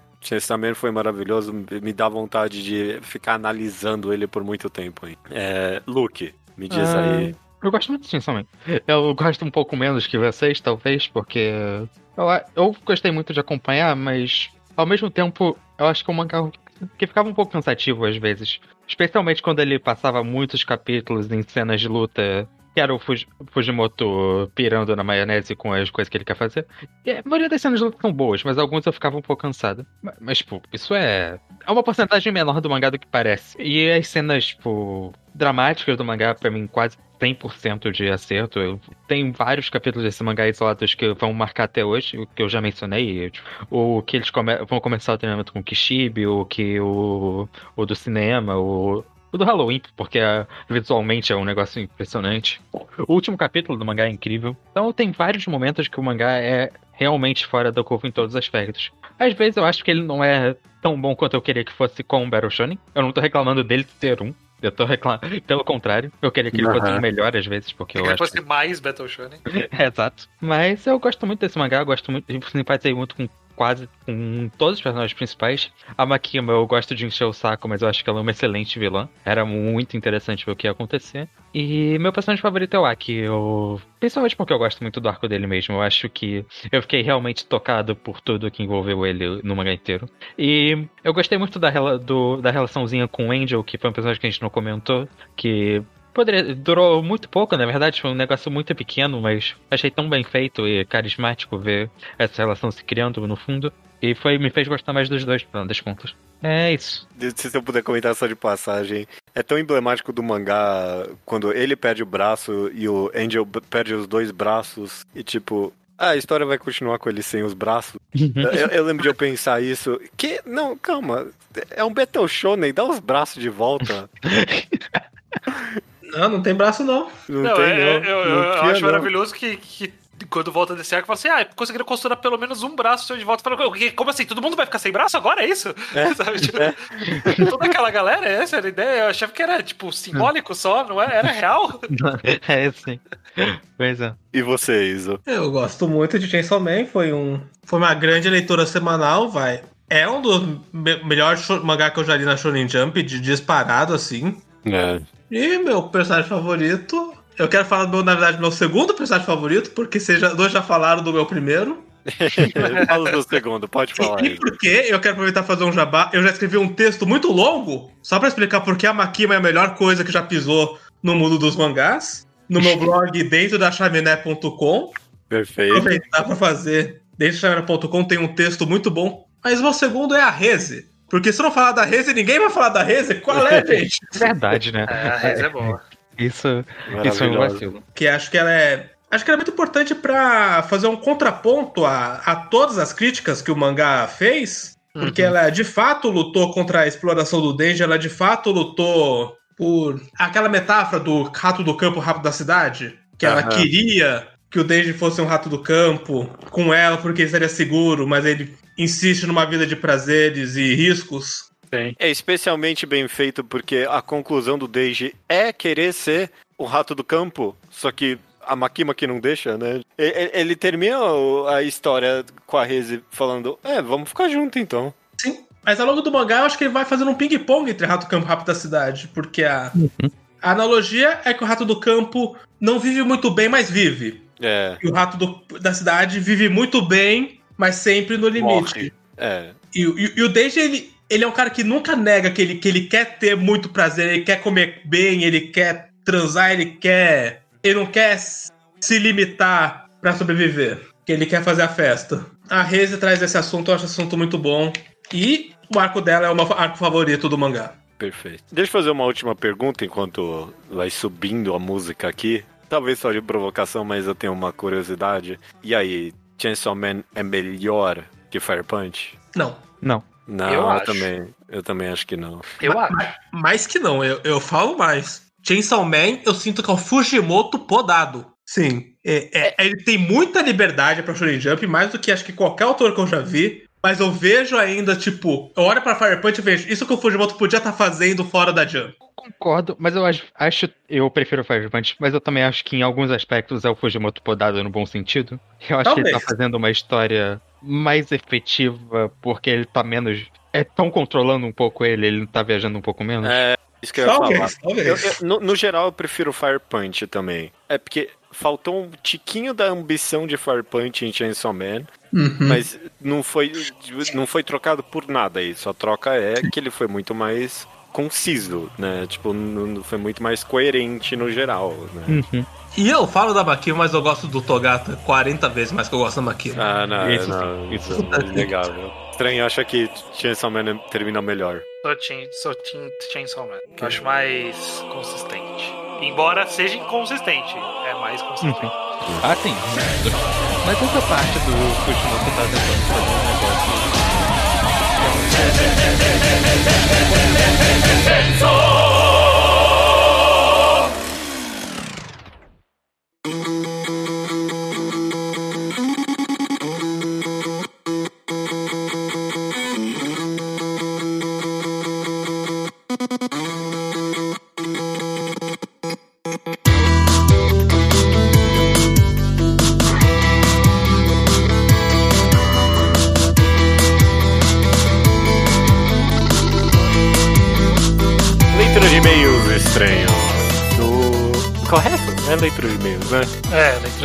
Man foi maravilhoso, me dá vontade de ficar analisando ele por muito tempo. Hein? É, Luke, me diz Ah, aí. Eu gosto muito de Chainsaw Man. Eu gosto um pouco menos que vocês, talvez, porque eu, eu gostei muito de acompanhar, mas ao mesmo tempo eu acho que é um mangá que ficava um pouco cansativo às vezes. Especialmente quando ele passava muitos capítulos em cenas de luta. Que era o Fuj- Fujimoto pirando na maionese com as coisas que ele quer fazer. E a maioria das cenas são boas, mas alguns eu ficava um pouco cansado. Mas, mas, tipo, isso é. É uma porcentagem menor do mangá do que parece. E as cenas, tipo, dramáticas do mangá, pra mim, quase 100% de acerto. Eu tenho vários capítulos desse mangá isolados que vão marcar até hoje, o que eu já mencionei. tipo, O que eles come- vão começar o treinamento com o Kishibe, o que o, o do cinema, o, o do Halloween, porque ah, visualmente é um negócio impressionante. O último capítulo do mangá é incrível. Então tem vários momentos que o mangá é realmente fora da curva em todos os aspectos. Às vezes eu acho que ele não é tão bom quanto eu queria que fosse com o Battle Shonen. Eu não tô reclamando dele ter um. Eu tô reclamando. Pelo contrário, eu queria que ele fosse Aham. um melhor às vezes, porque eu Queria acho. que fosse mais Battle Shonen. É, (laughs) exato. Mas eu gosto muito desse mangá, eu gosto muito, eu simpatizei muito com quase com todos os personagens principais. A Makima eu gosto de encher o saco, mas eu acho que ela é uma excelente vilã. Era muito interessante ver o que ia acontecer. E meu personagem favorito é o Aki, eu... principalmente porque eu gosto muito do arco dele mesmo. Eu acho que eu fiquei realmente tocado por tudo que envolveu ele no mangá inteiro. E eu gostei muito da, rela- do- da relaçãozinha com o Angel, que foi um personagem que a gente não comentou, que Poderia, durou muito pouco, na verdade, foi um negócio muito pequeno, mas achei tão bem feito e carismático ver essa relação se criando no fundo. E foi, me fez gostar mais dos dois, final das contas. É isso. Se eu puder comentar só de passagem, é tão emblemático do mangá quando ele perde o braço e o Angel perde os dois braços e tipo. Ah, a história vai continuar com ele sem os braços. eu, eu lembro de eu pensar isso. Que. Não, calma. É um Battle Shonen, dá os braços de volta. (laughs) Não, não tem braço não. Não, Não, tem, é- não. eu, eu- Não eu tinha, acho não. maravilhoso que, que quando volta desse arco, fala assim: ah, conseguiram costurar pelo menos um braço seu de volta. Fala, "O quê? como assim? Todo mundo vai ficar sem braço agora? É isso? É, (laughs) Sabe, tipo, (laughs) Toda aquela galera, essa era a ideia. Eu achava que era, tipo, simbólico só, não é? Era real. (laughs) é sim. Pois é. E você, Iso? Eu gosto muito de Chainsaw Man, foi, um, foi uma grande leitura semanal, vai. É um dos me melhores mangá que eu já li na Shonen Jump, de disparado, assim. É. E meu personagem favorito... Eu quero falar, do meu, na verdade, meu segundo personagem favorito, porque vocês já, dois já falaram do meu primeiro. (laughs) Fala do segundo, pode falar E aí. porque eu quero aproveitar e fazer um jabá. Eu já escrevi um texto muito longo, só pra explicar por que a Makima é a melhor coisa que já pisou no mundo dos mangás. No meu (laughs) blog dentro da chaminé.com. Perfeito. Aproveitar pra fazer. Dentro da chaminé.com tem um texto muito bom. Mas o meu segundo é a Reze. Porque se não falar da Reze, ninguém vai falar da Reze. Qual é, (laughs) gente? Verdade, né? É, a reza é boa. Isso, isso foi um vacilo. que acho que ela é. Acho que ela é muito importante pra fazer um contraponto a, a todas as críticas que o mangá fez. Porque Uhum. ela de fato lutou contra a exploração do Denji, ela de fato lutou por aquela metáfora do rato do campo, rato da cidade. Que ela Aham. queria que o Denji fosse um rato do campo com ela porque ele seria seguro, mas ele insiste numa vida de prazeres e riscos. É especialmente bem feito porque a conclusão do Deiji é querer ser o rato do campo, só que a Makima que não deixa, né? Ele, ele termina a história com a Reze falando: É, vamos ficar junto então. Sim. Mas ao longo do mangá, eu acho que ele vai fazendo um ping-pong entre Rato do Campo e Rápido da Cidade. Porque a, a analogia é que o Rato do Campo não vive muito bem, mas vive. É, E o Rato do- da Cidade vive muito bem, mas sempre no limite. É, E, o- e, e o Deiji, ele, ele é um cara que nunca nega que ele, que ele quer ter muito prazer, ele quer comer bem, ele quer transar, ele quer. Ele não quer se limitar pra sobreviver. Que ele quer fazer a festa. A Reze traz esse assunto, eu acho esse assunto muito bom. E o arco dela é o meu arco favorito do mangá. perfeito. Deixa eu fazer uma última pergunta enquanto vai subindo a música aqui. Talvez só de provocação, mas eu tenho uma curiosidade. E aí, Chainsaw Man é melhor que Fire Punch? Não. Não. Não, Eu eu, também. Eu também acho que não. Eu acho. Mais que não, eu, eu falo mais. Chainsaw Man, eu sinto que é o Fujimoto podado. Sim. É, é- ele tem muita liberdade pra Shonen Jump, mais do que acho que qualquer autor que eu já vi. Mas eu vejo ainda, tipo, eu olho pra Fire Punch e vejo isso que o Fujimoto podia estar fazendo fora da Jump. Concordo, mas eu acho, acho eu prefiro o Fire Punch, mas eu também acho que em alguns aspectos é o Fujimoto podado no bom sentido. Eu acho que ele tá Talvez. fazendo uma história mais efetiva porque ele tá menos. É tão controlando um pouco ele, ele tá viajando um pouco menos. É, isso que eu ia falar. Talvez, Eu- talvez. eu- no, no geral, eu prefiro Fire Punch também. É porque faltou um tiquinho da ambição de Fire Punch em Chainsaw Man, Uhum. mas não foi, não foi trocado por nada aí. Só troca é que ele foi muito mais conciso, né? Tipo, não- foi muito mais coerente no geral, né? Uhum. E eu falo da Makima, mas eu gosto do Togata 40 vezes mais que eu gosto da Makima. Ah, não, Isso não, isso isso é inegável. Estranho acha que Chainsaw Man termina melhor. Sou Team, sou team Chainsaw Man. Eu acho mais consistente. Embora seja inconsistente, é mais consistente. Ah, sim. Mas essa parte do Fujimoto tá tentando fazer um negócio.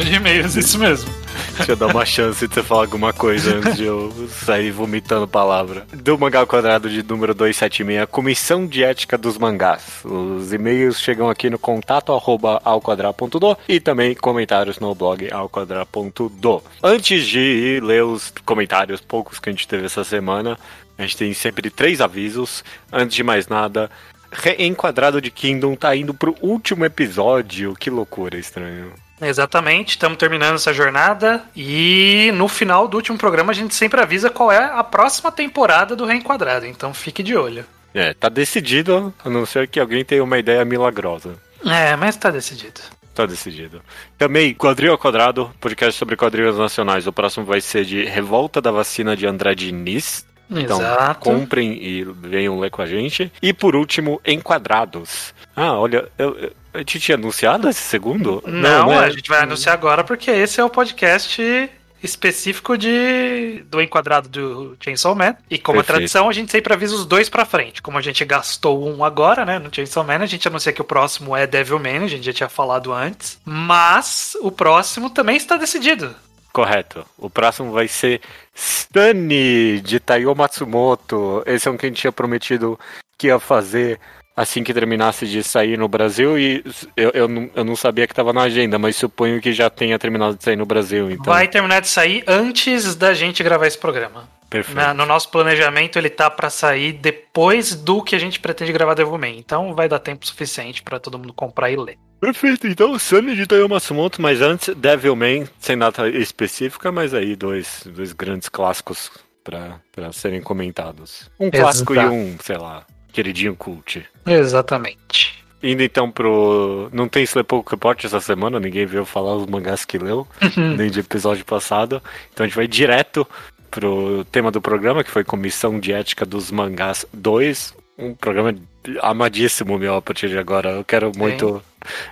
De e-mails, isso mesmo. Deixa eu dar uma chance de você falar alguma coisa antes de eu sair vomitando palavra. Do mangá quadrado de número 276, Comissão de Ética dos Mangás. Os e-mails chegam aqui no contato arroba alquadra.do e também comentários no blog alquadra.do. Antes de ler os comentários, poucos que a gente teve essa semana, a gente tem sempre três avisos. Antes de mais nada, Reenquadrado de Kingdom tá indo pro último episódio. Que loucura, estranho. Exatamente, estamos terminando essa jornada e no final do último programa a gente sempre avisa qual é a próxima temporada do Reenquadrado, então fique de olho. É, tá decidido, a não ser que alguém tenha uma ideia milagrosa. É, mas tá decidido. Tá decidido. Também, Quadril ao Quadrado, podcast sobre quadrilhas nacionais. O próximo vai ser de Revolta da Vacina de Andrade Diniz. Então, Exato. comprem e venham ler com a gente. E por último, Enquadrados. Ah, olha, eu, eu, a gente tinha anunciado esse segundo? Não, né? a gente vai anunciar agora porque esse é o podcast específico de do enquadrado do Chainsaw Man. E como é Perfeito. tradição, a gente sempre avisa os dois pra frente. Como a gente gastou um agora, né, no Chainsaw Man, a gente anuncia que o próximo é Devilman, a gente já tinha falado antes. Mas o próximo também está decidido. Correto. O próximo vai ser Stani, de Taiyo Matsumoto. Esse é um que a gente tinha prometido que ia fazer assim que terminasse de sair no Brasil. E eu, eu, não, eu não sabia que estava na agenda, mas suponho que já tenha terminado de sair no Brasil. Então, Vai terminar de sair antes da gente gravar esse programa. perfeito. Na- no nosso planejamento, ele tá pra sair depois do que a gente pretende gravar Devilman. Então vai dar tempo suficiente pra todo mundo comprar e ler. Perfeito, então Sunny de Taiyo Matsumoto, mas antes Devilman, sem data específica, mas aí dois, dois grandes clássicos pra pra serem comentados. Um clássico Exato. e um, sei lá, queridinho cult. Exatamente. Indo então pro. Não tem Sleepwalk Report essa semana, ninguém veio falar os mangás que leu, nem de episódio passado. Então a gente vai direto pro tema do programa, que foi Comissão de Ética dos Mangás 2. Um programa amadíssimo meu a partir de agora. Eu quero muito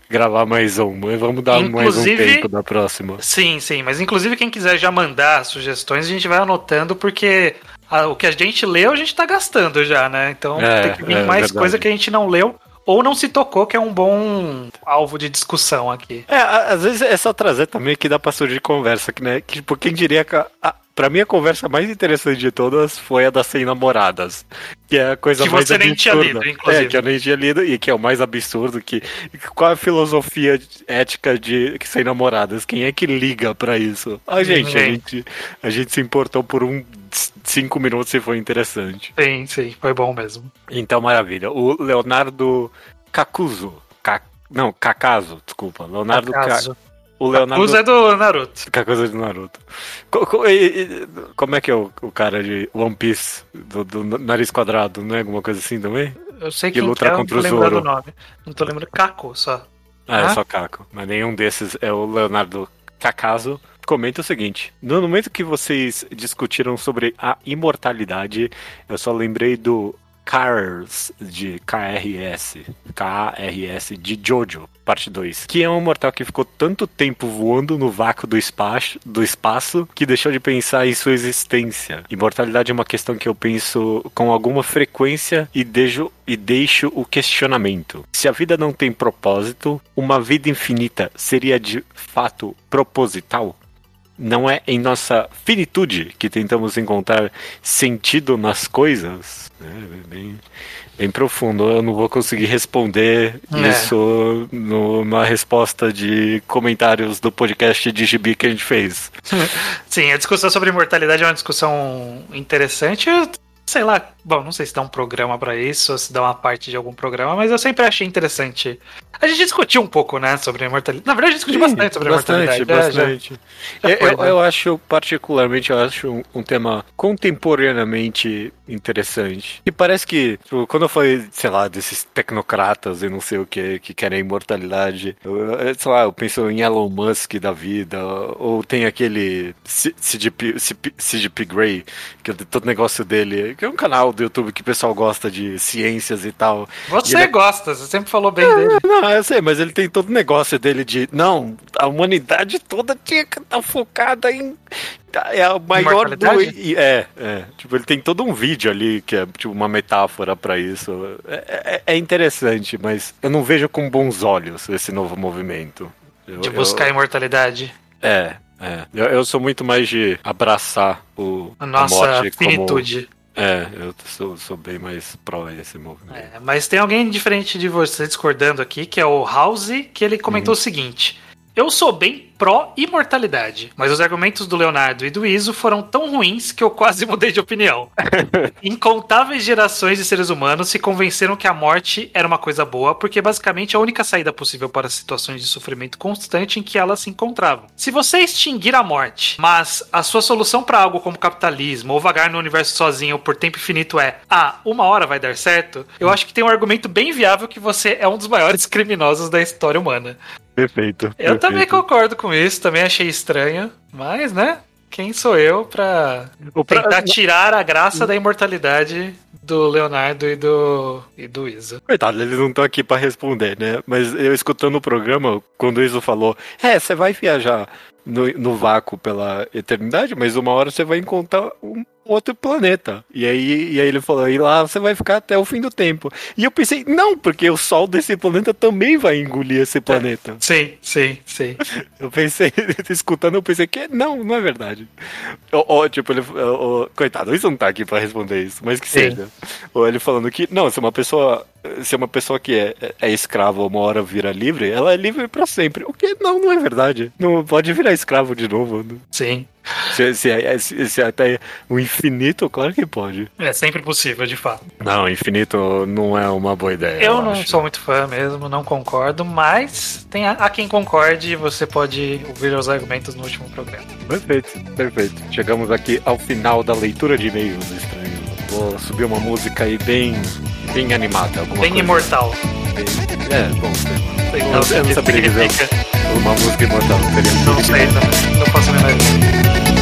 gravar mais um. Vamos dar mais um Inclusive- tempo da próxima. Sim, sim, mas inclusive quem quiser já mandar sugestões, a gente vai anotando, porque a- o que a gente leu, a gente tá gastando já, né? Então É, tem que vir é mais verdade. coisa que a gente não leu ou não se tocou, que é um bom alvo de discussão aqui. É, às vezes é só trazer também que dá pra surgir conversa, que, né? Que, tipo, quem diria que a, pra mim a conversa mais interessante de todas foi a das 100 namoradas. Que é a coisa Que mais você nem tinha absurda. lido, inclusive. É, que eu nem tinha lido e que é o mais absurdo. Que, qual é a filosofia ética de 100 namoradas? Quem é que liga pra isso? A gente, a Ninguém. gente, a gente se importou por um cinco minutos e foi interessante. Sim, sim, foi bom mesmo. Então, maravilha. O Leonardo Cacuzo. Ca- Não, Cacaso, desculpa. Leonardo Ca... O Leonardo Usa é do Naruto. Naruto. Co- co- e- e- Como é que é o, cara de One Piece do, do nariz quadrado? Não é alguma coisa assim também? Eu sei Que quem luta que é, eu não contra tô lembrando o nome. Não tô lembrando. Caco, só. Ah, é Ah? só Caco. Mas nenhum desses é o Leonardo Cacaso. Comenta o seguinte: no momento que vocês discutiram sobre a imortalidade, eu só lembrei do Cars de KRS, KRS de Jojo, parte 2, que é um mortal que ficou tanto tempo voando no vácuo do espaço, do espaço que deixou de pensar em sua existência. Imortalidade é uma questão que eu penso com alguma frequência e deixo, e deixo o questionamento. Se a vida não tem propósito, uma vida infinita seria de fato proposital? Não é em nossa finitude que tentamos encontrar sentido nas coisas? É bem, bem profundo. Eu não vou conseguir responder É. isso numa resposta de comentários do podcast de gibi que a gente fez. (laughs) Sim, a discussão sobre imortalidade é uma discussão interessante. Eu, sei lá, bom, não sei se dá um programa pra isso, ou se dá uma parte de algum programa, mas eu sempre achei interessante. A gente discutiu um pouco, né, sobre a imortalidade. Na verdade, a gente discutiu bastante sobre a bastante, imortalidade. é, já- bastante. já Eu, foi, eu- né? eu acho, particularmente, eu acho um, um tema contemporaneamente interessante. E parece que, tipo, quando eu falei, sei lá, desses tecnocratas e não sei o que, que querem imortalidade, eu, sei lá, eu penso em Elon Musk da vida, ou tem aquele CGP, CP CGP Grey, que é todo negócio dele, que é um canal do YouTube que o pessoal gosta de ciências e tal. Você E ele é- gosta, você sempre falou bem dele. Não, eu sei, mas ele tem todo o negócio dele de. Não, a humanidade toda tinha que estar focada em. É a maior do. É, é. Tipo, ele tem todo um vídeo ali que é tipo uma metáfora pra isso. É, é- é interessante, mas eu não vejo com bons olhos esse novo movimento. Eu- De eu- buscar a imortalidade. É, é. Eu, eu sou muito mais de abraçar o, A nossa morte como. É, eu sou, sou bem mais pró esse movimento. É, mas tem alguém diferente de você discordando aqui, que é o House, que ele comentou Uhum. o seguinte. Eu sou bem pró-imortalidade, mas os argumentos do Leonardo e do Iso foram tão ruins que eu quase (laughs) mudei de opinião. (laughs) Incontáveis gerações de seres humanos se convenceram que a morte era uma coisa boa, porque basicamente é a única saída possível para situações de sofrimento constante em que elas se encontravam. Se você extinguir a morte, mas a sua solução para algo como capitalismo ou vagar no universo sozinho por tempo infinito é, ah, uma hora vai dar certo, eu acho que tem um argumento bem viável que você é um dos maiores (laughs) criminosos da história humana. Perfeito. Eu perfeito. também concordo com isso, também achei estranho, mas, né? Quem sou eu pra pra- tentar tirar a graça da imortalidade do Leonardo e do, e do Isa? Coitado, eles não estão aqui pra responder, né? Mas eu escutando o programa, quando o Iso falou, é, você vai viajar no, no vácuo pela eternidade, mas uma hora você vai encontrar um outro planeta. E aí, e aí ele falou, e lá você vai ficar até o fim do tempo. E eu pensei, não, porque o sol desse planeta também vai engolir esse planeta. Sim, sim, sim. (laughs) Eu pensei, (laughs) escutando, eu pensei que não, não é verdade. Ó, ó, tipo, ele, ó, coitado, isso não tá aqui pra responder isso, mas que Sim. seja. Ou ele falando que, não, se uma pessoa, se uma pessoa que é, é escrava uma hora vira livre, ela é livre pra sempre. O que não, não é verdade. Não pode virar escravo de novo. Sim. Se, se, é- se, se é até o infinito, claro que pode. É sempre possível, de fato. Não, infinito não é uma boa ideia. Eu não acho. sou muito fã mesmo, não concordo, mas tem a, a quem concorde e você pode ouvir os argumentos no último programa. Perfeito, perfeito. Chegamos aqui ao final da leitura de e-mails estranhos. Vou subir uma música aí bem, bem animada. Alguma Bem coisa imortal. bem- É, bom, Sei Eu- lá o eu não saberia dizer. uma música imortal. Seria Não sei também. Não faço a menor ideia.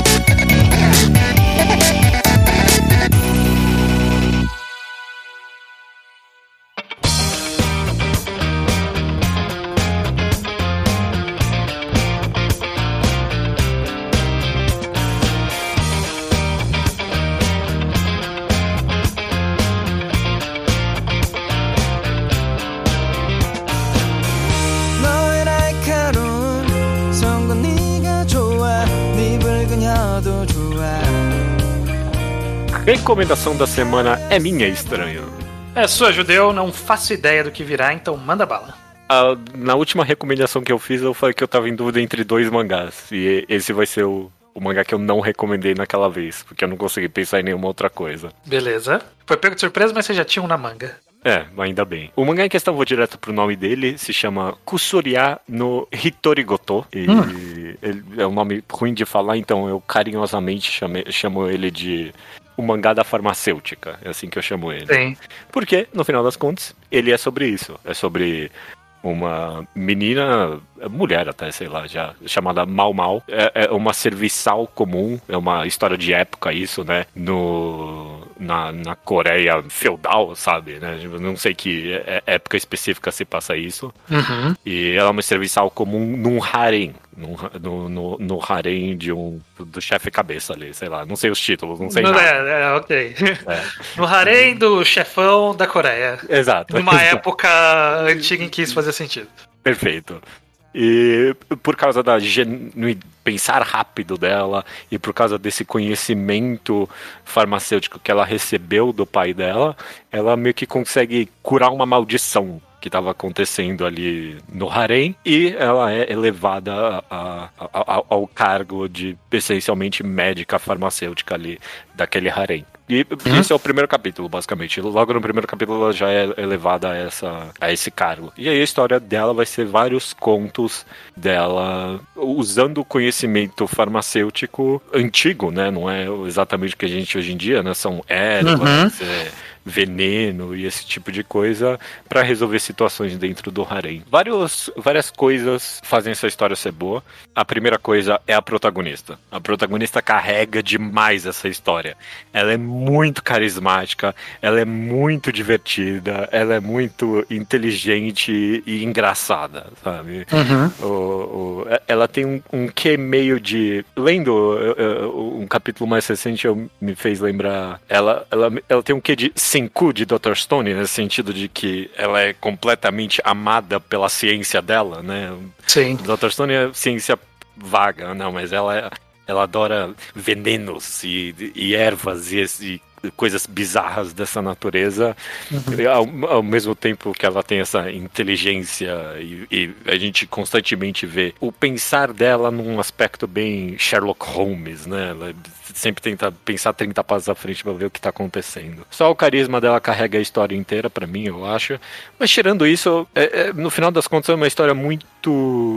Recomendação da semana é minha, estranho. É sua, judeu, não faço ideia do que virá, então manda bala. Ah, na última recomendação que eu fiz, eu falei que eu tava em dúvida entre dois mangás. E esse vai ser o, o mangá que eu não recomendei naquela vez, porque eu não consegui pensar em nenhuma outra coisa. Beleza. Foi pego de surpresa, mas você já tinha um na manga. É, ainda bem. O mangá em questão, vou direto pro nome dele, se chama Kusuriya no Hitorigoto. E ele é um nome ruim de falar, então eu carinhosamente chame- chamo ele de o mangá da farmacêutica. É assim que eu chamo ele. Sim. Porque, no final das contas, ele é sobre isso. É sobre uma menina, mulher até, sei lá, já, chamada Mal Mal. É, é uma serviçal comum, é uma história de época isso, né? No, na, na Coreia feudal, sabe? Né? Eu Não sei que é- época específica se passa isso. Uhum. E ela é uma serviçal comum num harem. no, no, no harem de um do chefe cabeça ali, sei lá, não sei os títulos, não sei Não, nada. é, é, ok. (laughs) É. No harém do chefão da Coreia. Exato. Numa exato. (laughs) época antiga em que isso fazia sentido. Perfeito. E por causa da genu... pensar rápido dela e por causa desse conhecimento farmacêutico que ela recebeu do pai dela, ela meio que consegue curar uma maldição que estava acontecendo ali no harém e ela é elevada a- a- a- ao cargo de essencialmente médica farmacêutica ali daquele harém. E esse é o primeiro capítulo, basicamente. Logo no primeiro capítulo ela já é elevada a, essa, a esse cargo. E aí a história dela vai ser vários contos dela usando o conhecimento farmacêutico antigo, né? Não é exatamente o que a gente hoje em dia, né? São ervas, é, veneno e esse tipo de coisa para resolver situações dentro do harém. Vários, várias coisas fazem essa história ser boa. A primeira coisa é a protagonista. A protagonista carrega demais essa história. Ela é muito carismática, ela é muito divertida, ela é muito inteligente e engraçada, sabe? O- o- ela tem um, um quê meio de. Lendo eh, eh, um capítulo mais recente, eu, me fez lembrar. Ela, ela, ela tem um quê de Senku de Dr. Stone, nesse sentido de que ela é completamente amada pela ciência dela, né? Sim. Dr. Stone é ciência vaga, não, mas ela, é- ela adora venenos e, e ervas e, e coisas bizarras dessa natureza. E Ao, ao mesmo tempo que ela tem essa inteligência e, e a gente constantemente vê o pensar dela num aspecto bem Sherlock Holmes, né? Ela sempre tenta pensar 30 passos à frente pra ver o que tá acontecendo. Só o carisma dela carrega a história inteira pra mim, eu acho. Mas tirando isso, é- é- no final das contas é uma história muito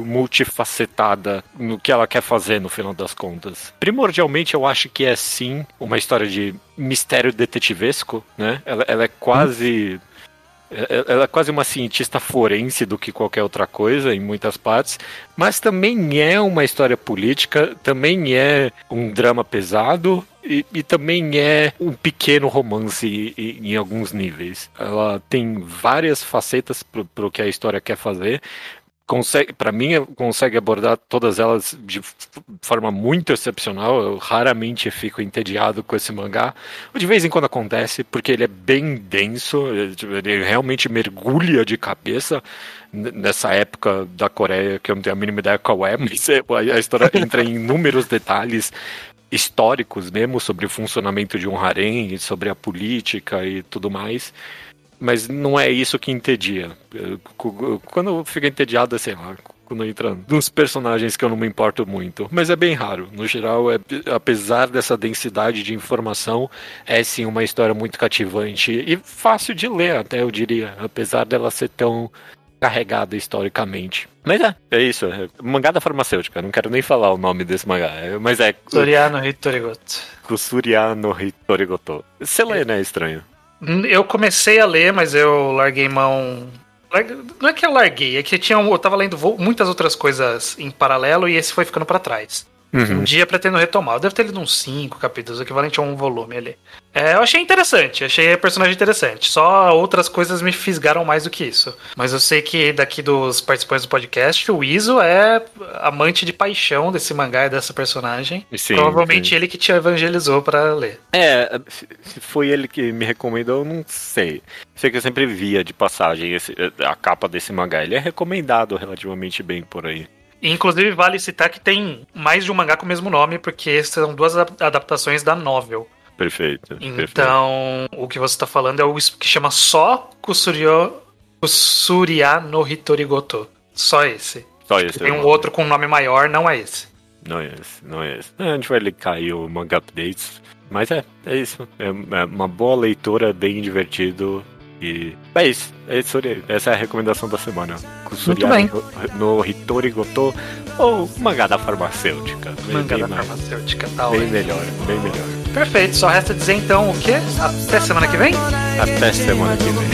multifacetada no que ela quer fazer no final das contas. Primordialmente eu acho que é sim uma história de mistério detetivesco, né? Ela, ela é quase ela é quase uma cientista forense do que qualquer outra coisa em muitas partes, mas também é uma história política, também é um drama pesado e, e também é um pequeno romance em alguns níveis. Ela tem várias facetas para o que a história quer fazer. Consegue, para mim, consegue abordar todas elas de forma muito excepcional. Eu raramente fico entediado com esse mangá. De vez em quando acontece, porque ele é bem denso, ele, tipo, realmente mergulha de cabeça nessa época da Coreia, que eu não tenho a mínima ideia qual é, (laughs) mas é- a história entra em inúmeros detalhes históricos mesmo, sobre o funcionamento de um harém, sobre a política e tudo mais. Mas não é isso que entedia. Quando eu fico entediado, sei lá, quando entra nos personagens que eu não me importo muito. Mas é bem raro. No geral, é, apesar dessa densidade de informação, é sim uma história muito cativante e fácil de ler, até eu diria. Apesar dela ser tão carregada historicamente. Mas é, é isso. É mangá da farmacêutica. Não quero nem falar o nome desse mangá. é- mas é Soriano Hitorigoto. Kusuriya no Hitorigoto. Você lê, né, estranho? Eu comecei a ler, mas eu larguei mão. Não é que eu larguei, é que tinha, um- eu tava lendo muitas outras coisas em paralelo e esse foi ficando pra trás. Um dia pretendo retomar. Eu devo ter lido uns 5 capítulos, equivalente a um volume ali. É, eu achei interessante, achei a personagem interessante. Só outras coisas me fisgaram mais do que isso. Mas eu sei que daqui dos participantes do podcast, o Iso é amante de paixão desse mangá e dessa personagem. Sim, Provavelmente sim. ele que te evangelizou pra ler. É, se se foi ele que me recomendou, eu não sei. Sei que eu sempre via de passagem esse- a capa desse mangá. Ele é recomendado relativamente bem por aí. Inclusive, vale citar que tem mais de um mangá com o mesmo nome, porque são duas adap- adaptações da novel. Perfeito. perfeito. Então, o que você tá falando é o que chama só Kusuryo, Kusurya no Hitorigoto. Só esse. Só esse. Tem é um o- outro com nome maior, não é esse. Não é esse, não é esse. A gente vai linkar aí o Manga Updates. Mas é, é isso. É, é uma boa leitura, bem divertido. E é isso. É isso aí. Essa é a recomendação da semana. Kusuriya bem. no, no Hitori Goto ou mangá da farmacêutica. Bem da mais- farmacêutica, tá Bem ótimo. melhor, bem melhor. Perfeito, só resta dizer então o quê? Até semana que vem? Até semana que vem.